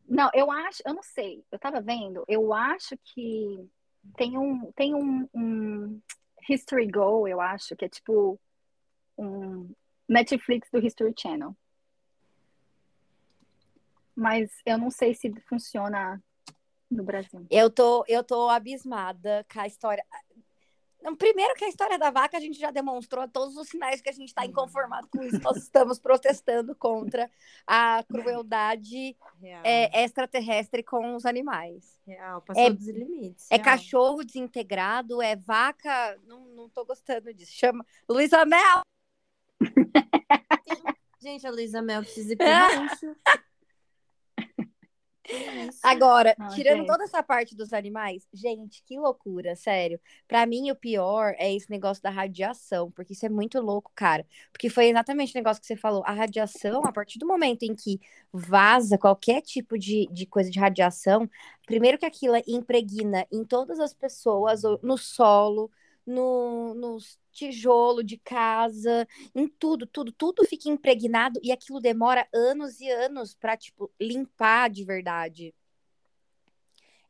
S2: Não, eu acho, eu não sei, eu tava vendo, eu acho que tem um, tem um, um History Go, eu acho, que é tipo um Netflix do History Channel. Mas eu não sei se funciona no Brasil.
S3: Eu tô, eu tô abismada com a história. Primeiro que a história da vaca a gente já demonstrou todos os sinais que a gente está inconformado com isso. Nós estamos protestando contra a crueldade é, extraterrestre com os animais.
S4: Real. Passou
S3: é-
S4: dos limites.
S3: É
S4: real.
S3: cachorro desintegrado, é vaca. Não, não tô gostando disso. Chama Luísa Mel. [laughs]
S4: Gente, a Luísa Mel precisa ir pro rancho. [laughs]
S3: Agora,
S2: Não,
S3: tirando
S2: gente.
S3: toda essa parte dos animais, gente, que loucura, sério. Pra mim, o pior é esse negócio da radiação, porque isso é muito louco, cara. Porque foi exatamente o negócio que você falou. A radiação, a partir do momento em que vaza qualquer tipo de, de coisa de radiação, primeiro que aquilo impregna em todas as pessoas, no solo, no, nos tijolo de casa, em tudo, tudo, tudo fica impregnado e aquilo demora anos e anos pra, tipo, limpar de verdade.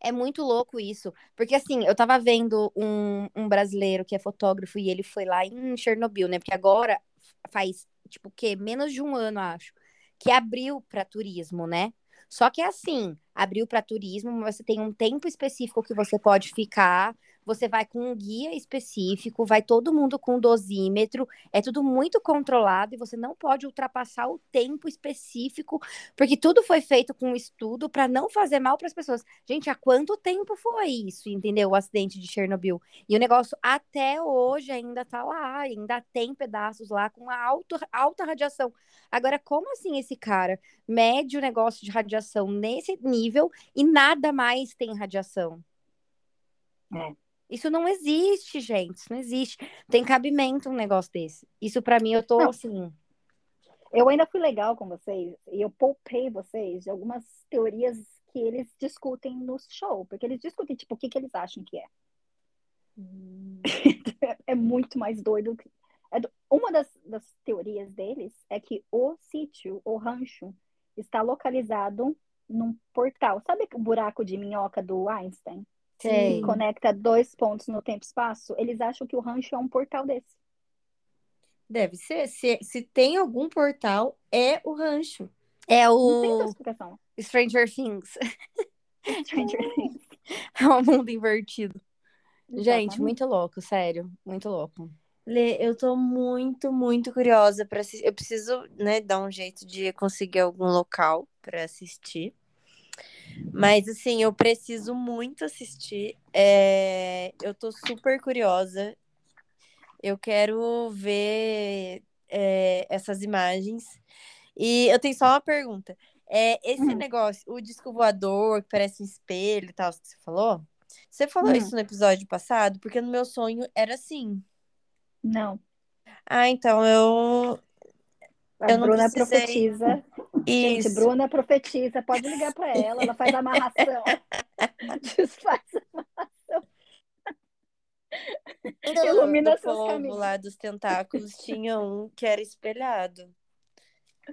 S3: É muito louco isso. Porque, assim, eu tava vendo um, um brasileiro que é fotógrafo e ele foi lá em Chernobyl, né? Porque agora faz, tipo, o quê? Menos de um ano, acho, que abriu pra turismo, né? Só que é assim, abriu pra turismo, mas você tem um tempo específico que você pode ficar, você vai com um guia específico, vai todo mundo com um dosímetro, é tudo muito controlado e você não pode ultrapassar o tempo específico, porque tudo foi feito com estudo para não fazer mal para as pessoas. Gente, há quanto tempo foi isso, entendeu? O acidente de Chernobyl. E o negócio até hoje ainda tá lá, ainda tem pedaços lá com alta, alta radiação. Agora, como assim esse cara mede o negócio de radiação nesse nível e nada mais tem radiação?
S2: É.
S3: Isso não existe, gente. Isso não existe. Tem cabimento um negócio desse. Isso pra mim, eu tô
S2: Não.
S3: assim.
S2: Eu ainda fui legal com vocês e eu poupei vocês de algumas teorias que eles discutem no show, porque eles discutem, tipo, o que que eles acham que é.
S4: Hum, [laughs]
S2: É muito mais doido. que- é do- Uma das, das teorias deles é que o sítio, o rancho, está localizado num portal. Sabe o buraco de minhoca do Einstein?
S3: Sei.
S2: Que conecta dois pontos no tempo e espaço? Eles acham que o rancho é um portal desse.
S4: Deve ser. Se, se tem algum portal, é o rancho.
S3: É
S2: Não tem outra
S3: o
S2: explicação.
S3: Stranger Things. [laughs]
S2: Stranger Things. [laughs]
S3: É o mundo invertido. Gente,
S2: Exatamente.
S3: muito louco, sério. Muito louco.
S4: Lê, eu tô muito, muito curiosa para assistir. Eu preciso, né, dar um jeito de conseguir algum local para assistir. Mas, assim, eu preciso muito assistir. É, Eu tô super curiosa. Eu quero ver é, essas imagens. E eu tenho só uma pergunta. É, esse
S2: Hum.
S4: negócio, o disco voador, que parece um espelho e tal, que você falou? Você falou
S2: Hum.
S4: isso no episódio passado? Porque no meu sonho era assim.
S2: Não.
S4: Ah, então eu.
S2: A
S4: Eu
S2: Bruna
S4: precisei.
S2: profetiza. Gente,
S4: Isso.
S2: Bruna profetiza. Pode ligar pra ela. Ela faz amarração. Desfaz a Ilumina seus
S4: povo
S2: caminhos.
S4: lá dos tentáculos tinha um que era espelhado.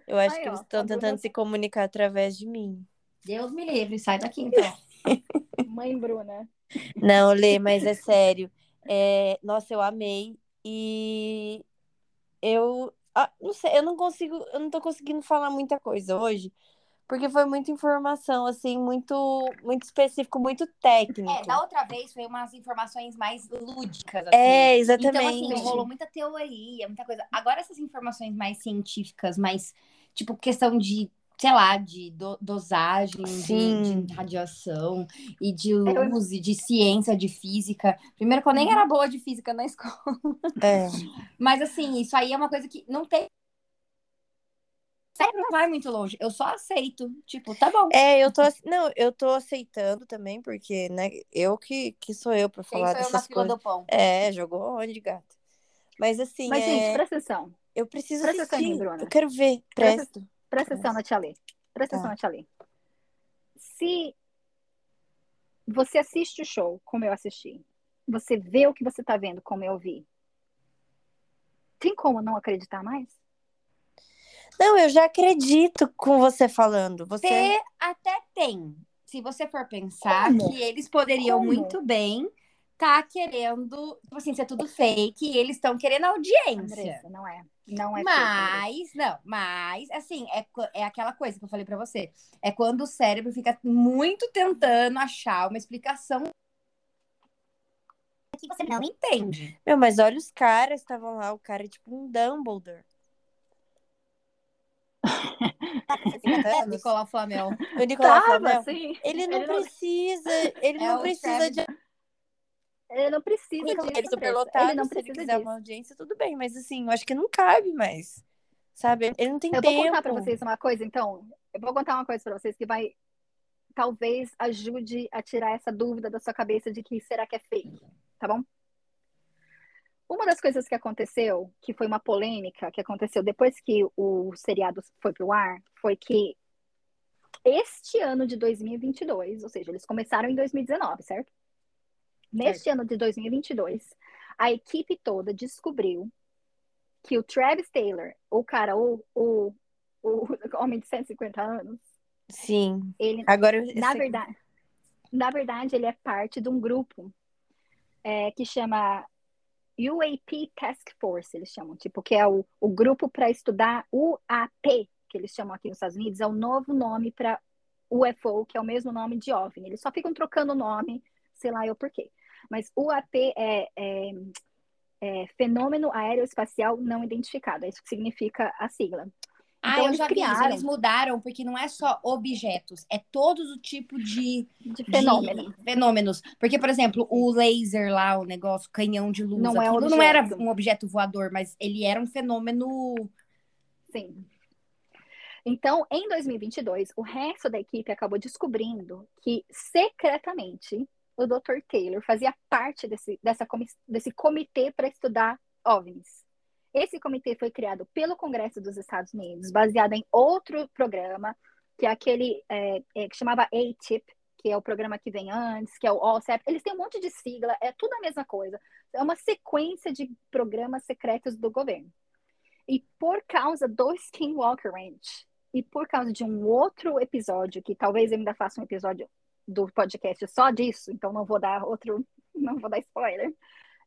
S4: Eu acho
S2: Aí,
S4: que
S2: ó,
S4: eles estão
S2: Bruna-
S4: tentando se comunicar através de mim.
S3: Deus me livre, sai daqui então. [laughs]
S2: Mãe Bruna.
S4: Não, Lê, mas é sério. É, Nossa, eu amei. E eu. Ah, não sei, eu não consigo, eu não tô conseguindo falar muita coisa hoje, porque foi muita informação, assim, muito, muito específico, muito técnico.
S3: É, da outra vez foi umas informações mais lúdicas, assim.
S4: É,
S3: Então,
S4: exatamente.
S3: assim, rolou muita teoria, muita coisa. Agora, essas informações mais científicas, mais, tipo, questão de, sei lá, de do- dosagem, de, de radiação e de luz, e de ciência, de física. Primeiro que eu
S4: Uhum.
S3: nem era boa de física na [laughs] escola.
S4: É.
S3: Mas, assim, isso aí é uma coisa que não tem. Sério, não vai muito longe. Eu só aceito. Tipo, tá bom.
S4: É, eu tô, não, eu tô aceitando também, porque, né, eu que, que sou eu pra
S3: Quem
S4: falar
S3: sou eu na
S4: dessas
S3: fila
S4: coisas.
S3: do pão?
S4: É, jogou onde, gato? Mas assim,
S2: Mas,
S4: é,
S2: gente, presta atenção.
S4: eu preciso
S2: presta atenção Bruna.
S4: Eu quero ver. Presto.
S2: Presta atenção na Tia Lê. Presta
S4: Tá.
S2: atenção na Tia Lê. Se você assiste o show, como eu assisti, você vê o que você tá vendo, como eu vi, tem como não acreditar mais?
S4: Não, eu já acredito com você falando. Você
S3: Ter até tem. Se você for pensar
S2: Como?
S3: que eles poderiam
S2: Como?
S3: muito bem tá querendo, tipo assim, ser tudo fake e eles estão querendo audiência.
S2: Andressa, não é. Não é fake.
S3: Mas, não, mas, assim, é, é aquela coisa que eu falei pra você. É quando o cérebro fica muito tentando achar uma explicação que você não entende.
S4: Meu, mas olha os caras que estavam lá. O cara é tipo um Dumbledore.
S3: É, [laughs] Nicolau Flamel.
S4: O Nicolau
S2: Tava,
S4: Flamel.
S2: sim.
S4: Ele não
S2: Ele não-
S4: precisa, ele
S3: É
S4: não
S3: o
S4: precisa de
S2: Ele não precisa
S4: ele
S2: disso.
S4: é
S2: Andressa.
S4: lotado,
S2: Ele não
S4: se ele
S2: precisa
S4: quiser
S2: disso.
S4: uma audiência, tudo bem, mas assim, eu acho que não cabe mais. Sabe? Ele não tem
S2: Eu
S4: tempo.
S2: vou contar pra vocês uma coisa, então. Eu vou contar uma coisa pra vocês que vai talvez ajude a tirar essa dúvida da sua cabeça de que será que é fake, tá bom? Uma das coisas que aconteceu, que foi uma polêmica que aconteceu depois que o seriado foi pro ar, foi que este ano de 2022, ou seja, eles começaram em 2019, certo? Neste ano de 2022, a equipe toda descobriu que o Travis Taylor, o cara, o, o, o [laughs] homem de 150 anos,
S4: Sim.
S2: ele,
S4: Agora eu
S2: na verdade, na verdade, ele é parte de um grupo é, que chama UAP Task Force, eles chamam, tipo, que é o, o grupo para estudar UAP, que eles chamam aqui nos Estados Unidos, é o novo nome para UFO, que é o mesmo nome de OVNI. Eles só ficam trocando o nome, sei lá eu por quê. Mas UAP é, é, é Fenômeno Aeroespacial Não Identificado, é isso que significa a sigla.
S3: Ah,
S2: Então,
S3: eu já vi isso.
S2: criaram-
S3: Eles mudaram, porque não é só objetos, é todos o tipo de,
S2: De
S3: de
S2: fenômeno.
S3: fenômenos. Porque, por exemplo, o laser lá, o negócio, canhão de luz,
S2: Não é
S3: não era um objeto voador, mas ele era um fenômeno.
S2: Sim. Então, em 2022, o resto da equipe acabou descobrindo que, secretamente, o Dr. Taylor fazia parte desse, dessa desse comitê para estudar OVNIs. Esse comitê foi criado pelo Congresso dos Estados Unidos, baseado em outro programa, que é aquele é, é, que chamava ATIP, que é o programa que vem antes, que é o OSEP. Eles têm um monte de sigla, é tudo a mesma coisa. É uma sequência de programas secretos do governo. E por causa do Skinwalker Ranch, e por causa de um outro episódio, que talvez eu ainda faça um episódio do podcast só disso, então não vou dar outro, não vou dar spoiler.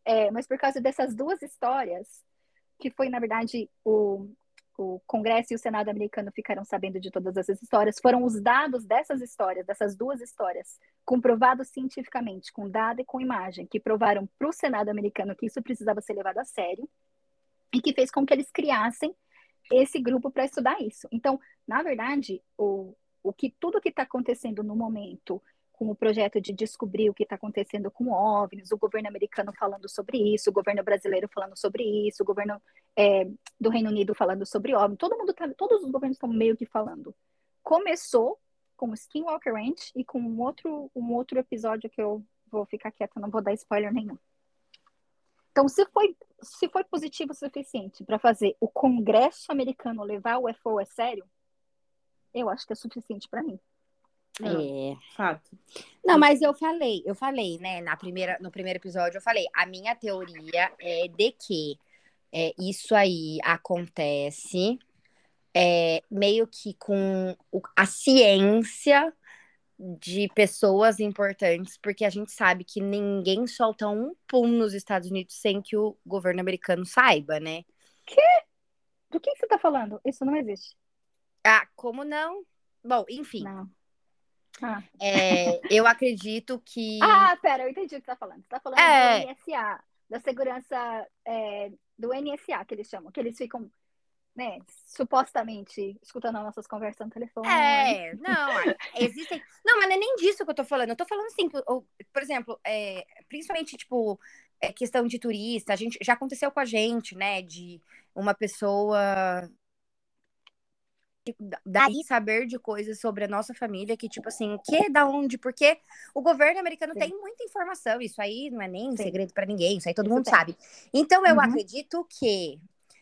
S2: É, mas por causa dessas duas histórias, que foi, na verdade, o, o Congresso e o Senado americano ficaram sabendo de todas essas histórias, foram os dados dessas histórias, dessas duas histórias, comprovados cientificamente, com dado e com imagem, que provaram para o Senado americano que isso precisava ser levado a sério, e que fez com que eles criassem esse grupo para estudar isso. Então, na verdade, o, o que tudo que está acontecendo no momento com o projeto de descobrir o que está acontecendo com OVNIs, o governo americano falando sobre isso, o governo brasileiro falando sobre isso, o governo é, do Reino Unido falando sobre OVNI, todo mundo tá, todos os governos estão meio que falando. Começou com o Skinwalker Ranch e com um outro, um outro episódio que eu vou ficar quieta, não vou dar spoiler nenhum. Então, se foi, se foi positivo o suficiente para fazer o Congresso americano levar o UFO a sério, eu acho que é suficiente para mim.
S3: É.
S5: Fato.
S3: Não, mas eu falei, eu falei, né, na primeira, no primeiro episódio, eu falei, a minha teoria é de que é, isso aí acontece é, meio que com a ciência de pessoas importantes, porque a gente sabe que ninguém solta um pum nos Estados Unidos sem que o governo americano saiba, né?
S2: Do que você está falando? Isso não existe.
S3: Ah, como não? Bom, enfim,
S2: Não. Ah.
S3: é, eu acredito que. [laughs]
S2: ah, pera, eu entendi o que você está falando. Você está falando
S3: É.
S2: do NSA, da segurança é, do NSA, que eles chamam, que eles ficam, né, supostamente escutando as nossas conversas no telefone.
S3: É, não, existem. Não, mas não é nem disso que eu tô falando. Eu tô falando assim, por, ou, por exemplo, é, principalmente, tipo, é, questão de turista, a gente já aconteceu com a gente, né? De uma pessoa daí saber de coisas sobre a nossa família, que, tipo assim, que, da onde, porque o governo americano
S2: Sim.
S3: tem muita informação, isso aí não é nem
S2: Sim.
S3: segredo pra ninguém, isso aí todo
S2: Isso
S3: mundo
S2: tem.
S3: sabe. Então, eu
S2: Uhum.
S3: acredito que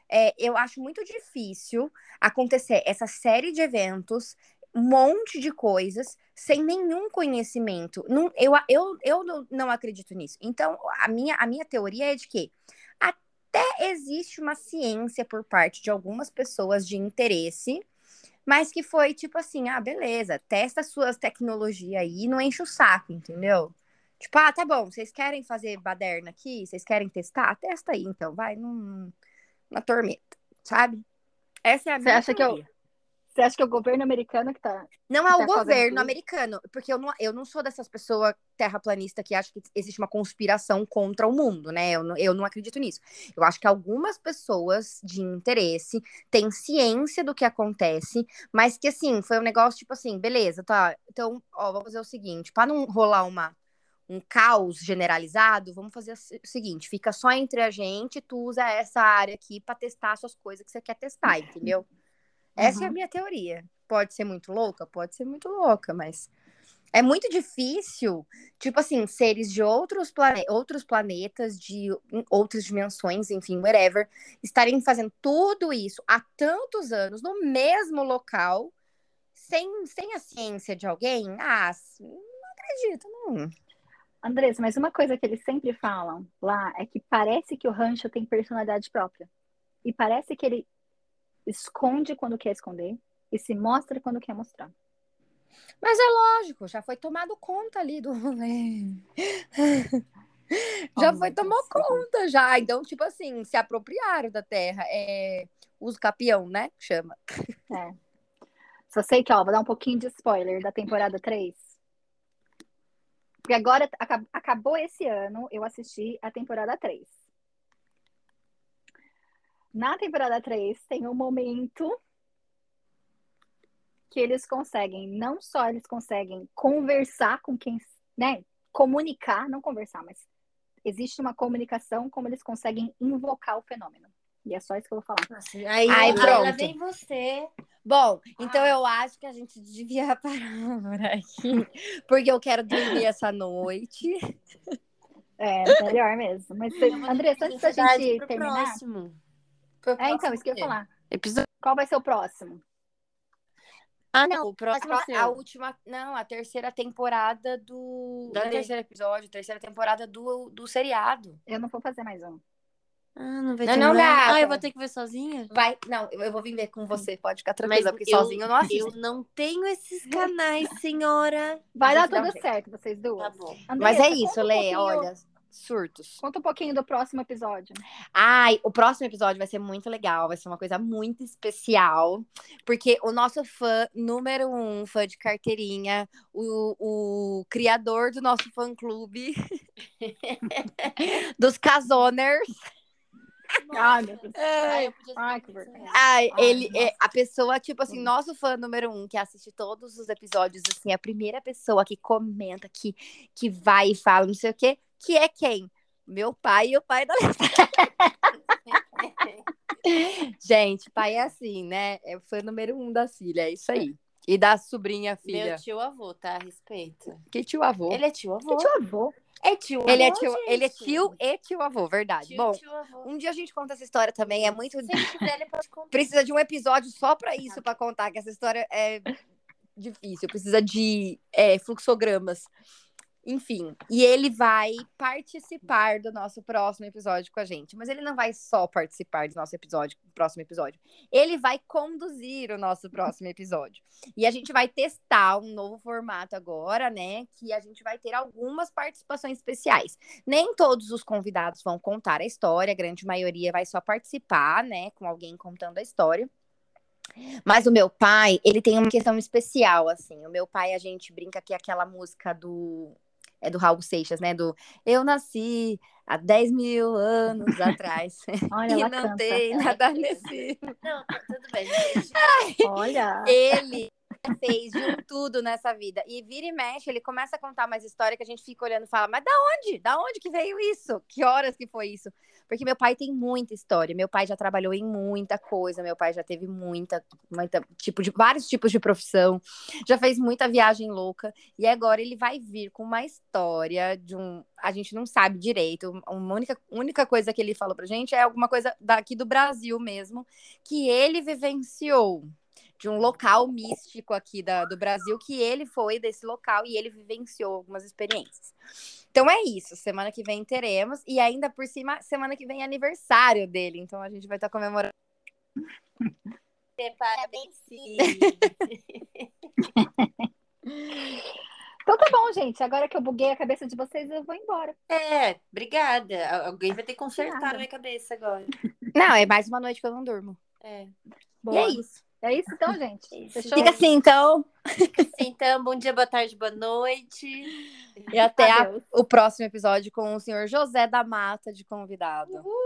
S3: é, eu acho muito difícil acontecer essa série de eventos, um monte de coisas, sem nenhum conhecimento. Não, eu, eu, eu não, não acredito nisso. Então, a minha, a minha teoria é de que até existe uma ciência por parte de algumas pessoas de interesse, mas que foi tipo assim: ah, beleza, testa suas tecnologias aí não enche o saco, entendeu? Tipo, ah, tá bom, vocês querem fazer baderna aqui? Vocês querem testar? Testa aí, então, vai num, na tormenta, sabe? Essa é a
S2: Você
S3: minha
S2: acha que eu-
S3: teoria.
S2: Você acha que é o governo americano que tá.
S3: Não é o
S2: tá
S3: governo americano, porque eu não, eu não sou dessas pessoas terraplanista que acham que existe uma conspiração contra o mundo, né? Eu não, eu não acredito nisso. Eu acho que algumas pessoas de interesse têm ciência do que acontece, mas que assim, foi um negócio tipo assim, beleza, tá? Então, ó, vamos fazer o seguinte, para não rolar uma um caos generalizado, vamos fazer o se- o seguinte, fica só entre a gente, tu usa essa área aqui para testar suas coisas que você quer testar, entendeu? Essa é a
S2: Uhum.
S3: minha teoria. Pode ser muito louca? Pode ser muito louca, mas é muito difícil, tipo assim, seres de outros, plane outros planetas, de outras dimensões, enfim, whatever, estarem fazendo tudo isso há tantos anos no mesmo local, sem, sem a ciência de alguém. Ah, não acredito, não.
S2: Andressa, mas uma coisa que eles sempre falam lá é que parece que o rancho tem personalidade própria. E parece que ele esconde quando quer esconder e se mostra quando quer mostrar.
S3: Mas é lógico, já foi tomado conta ali do rolê. [laughs] já
S2: Oh,
S3: foi tomou
S2: Deus.
S3: conta, já. Então, tipo assim, se apropriaram da terra. É uso capião, né? Chama.
S2: Só sei que, ó, vou dar um pouquinho de spoiler da temporada 3. Porque agora aca- acabou esse ano, eu assisti a temporada 3. Na temporada 3 tem um momento que eles conseguem, não só eles conseguem conversar com quem, né, comunicar, não conversar, mas existe uma comunicação como eles conseguem invocar o fenômeno. E é só isso que eu vou falar.
S5: Nossa, aí, aí
S3: pronto.
S5: lá vem você.
S3: Bom, então eu acho que a gente devia [laughs] parar por aqui. Porque eu quero dormir essa noite. [laughs]
S2: É, melhor mesmo. Mas, Andressa, antes da gente terminar.
S5: Próximo.
S2: É, então, isso que eu ia falar.
S5: Episódio.
S2: Qual vai ser o próximo?
S5: Ah, não, o próximo é
S3: A, a última. Não, a terceira temporada do.
S5: Da
S3: não é terceiro episódio, terceira temporada do, do seriado.
S2: Eu não vou fazer mais um.
S5: Ah, não vai
S3: Não,
S5: ter
S3: não, gata.
S5: Ah, eu vou ter que ver sozinha?
S3: Vai. Não, eu, vou vir ver com você, pode ficar
S5: Mas
S3: tranquila, porque
S5: eu-
S3: sozinho eu não assisto.
S5: Eu não tenho esses canais, senhora.
S2: Vai
S3: A
S2: dar
S3: um
S2: tudo certo, vocês duas.
S5: Tá bom.
S3: Mas
S2: Andressa,
S3: é
S2: conta
S3: isso,
S2: um
S3: Lê, olha, surtos.
S2: Conta um pouquinho do próximo episódio.
S3: Ai, o próximo episódio vai ser muito legal, vai ser uma coisa muito especial, porque o nosso fã número um, fã de carteirinha, o, o criador do nosso fã-clube, [laughs] [laughs] dos Casoners,
S2: Ai.
S5: Ah, eu podia
S2: Ai, que vergonha.
S3: Ai, ele é a pessoa, tipo assim, nosso fã número um, que assiste todos os episódios, assim, a primeira pessoa que comenta, que, que vai e fala, não sei o quê, que é quem? Meu pai e o pai da [laughs] Gente, pai é assim, né? É o fã número um da filha, é isso aí. E da sobrinha filha.
S5: Meu tio avô, tá? Respeita.
S3: Que tio avô.
S5: Ele é tio avô.
S2: Tio avô.
S5: É tio avô.
S3: Ele é tio,
S5: gente.
S3: ele é tio e tio avô, verdade.
S5: Tio,
S3: Bom,
S5: tio avô.
S3: um dia a gente conta essa história também, é muito
S5: quiser,
S3: precisa de um episódio só pra isso, pra contar que essa história é difícil, precisa de é, fluxogramas. Enfim, e ele vai participar do nosso próximo episódio com a gente. Mas ele não vai só participar do nosso episódio, próximo episódio. Ele vai conduzir o nosso próximo episódio. E a gente vai testar um novo formato agora, né? Que a gente vai ter algumas participações especiais. Nem todos os convidados vão contar a história, a grande maioria vai só participar, né? Com alguém contando a história. Mas o meu pai, ele tem uma questão especial, assim. O meu pai, a gente brinca que é aquela música do. É do Raul Seixas, né? Do Eu nasci há 10 mil anos [laughs] atrás.
S2: Olha,
S3: e
S2: ela
S3: não
S2: canta.
S3: tem nada nesse.
S5: Não, tá tudo bem. gente.
S2: Olha.
S3: Ele fez de um tudo nessa vida. E vira e mexe, ele começa a contar mais história que a gente fica olhando e fala: Mas da onde? Da onde que veio isso? Que horas que foi isso? Porque meu pai tem muita história. Meu pai já trabalhou em muita coisa. Meu pai já teve muita, muita tipo de vários tipos de profissão. Já fez muita viagem louca. E agora ele vai vir com uma história de um. A gente não sabe direito. Uma única, única coisa que ele falou pra gente é alguma coisa daqui do Brasil mesmo, que ele vivenciou de um local místico aqui da, do Brasil, que ele foi desse local e ele vivenciou algumas experiências. Então é isso, semana que vem teremos, e ainda por cima, semana que vem é aniversário dele, então a gente vai estar comemorando. [laughs]
S5: Parabéns.
S2: Então tá bom, gente. Agora que eu buguei a cabeça de vocês, eu vou embora.
S5: É, obrigada. Alguém vai ter que consertar na minha cabeça agora.
S3: Não, é mais uma noite que eu não durmo.
S5: É.
S3: E é isso.
S2: É isso então, gente?
S4: Isso.
S2: Fechou?
S3: Fica assim, então.
S4: Então, bom dia, boa tarde, boa noite.
S3: E até a- o próximo episódio com o senhor José da Mata de convidado.
S4: Uhul.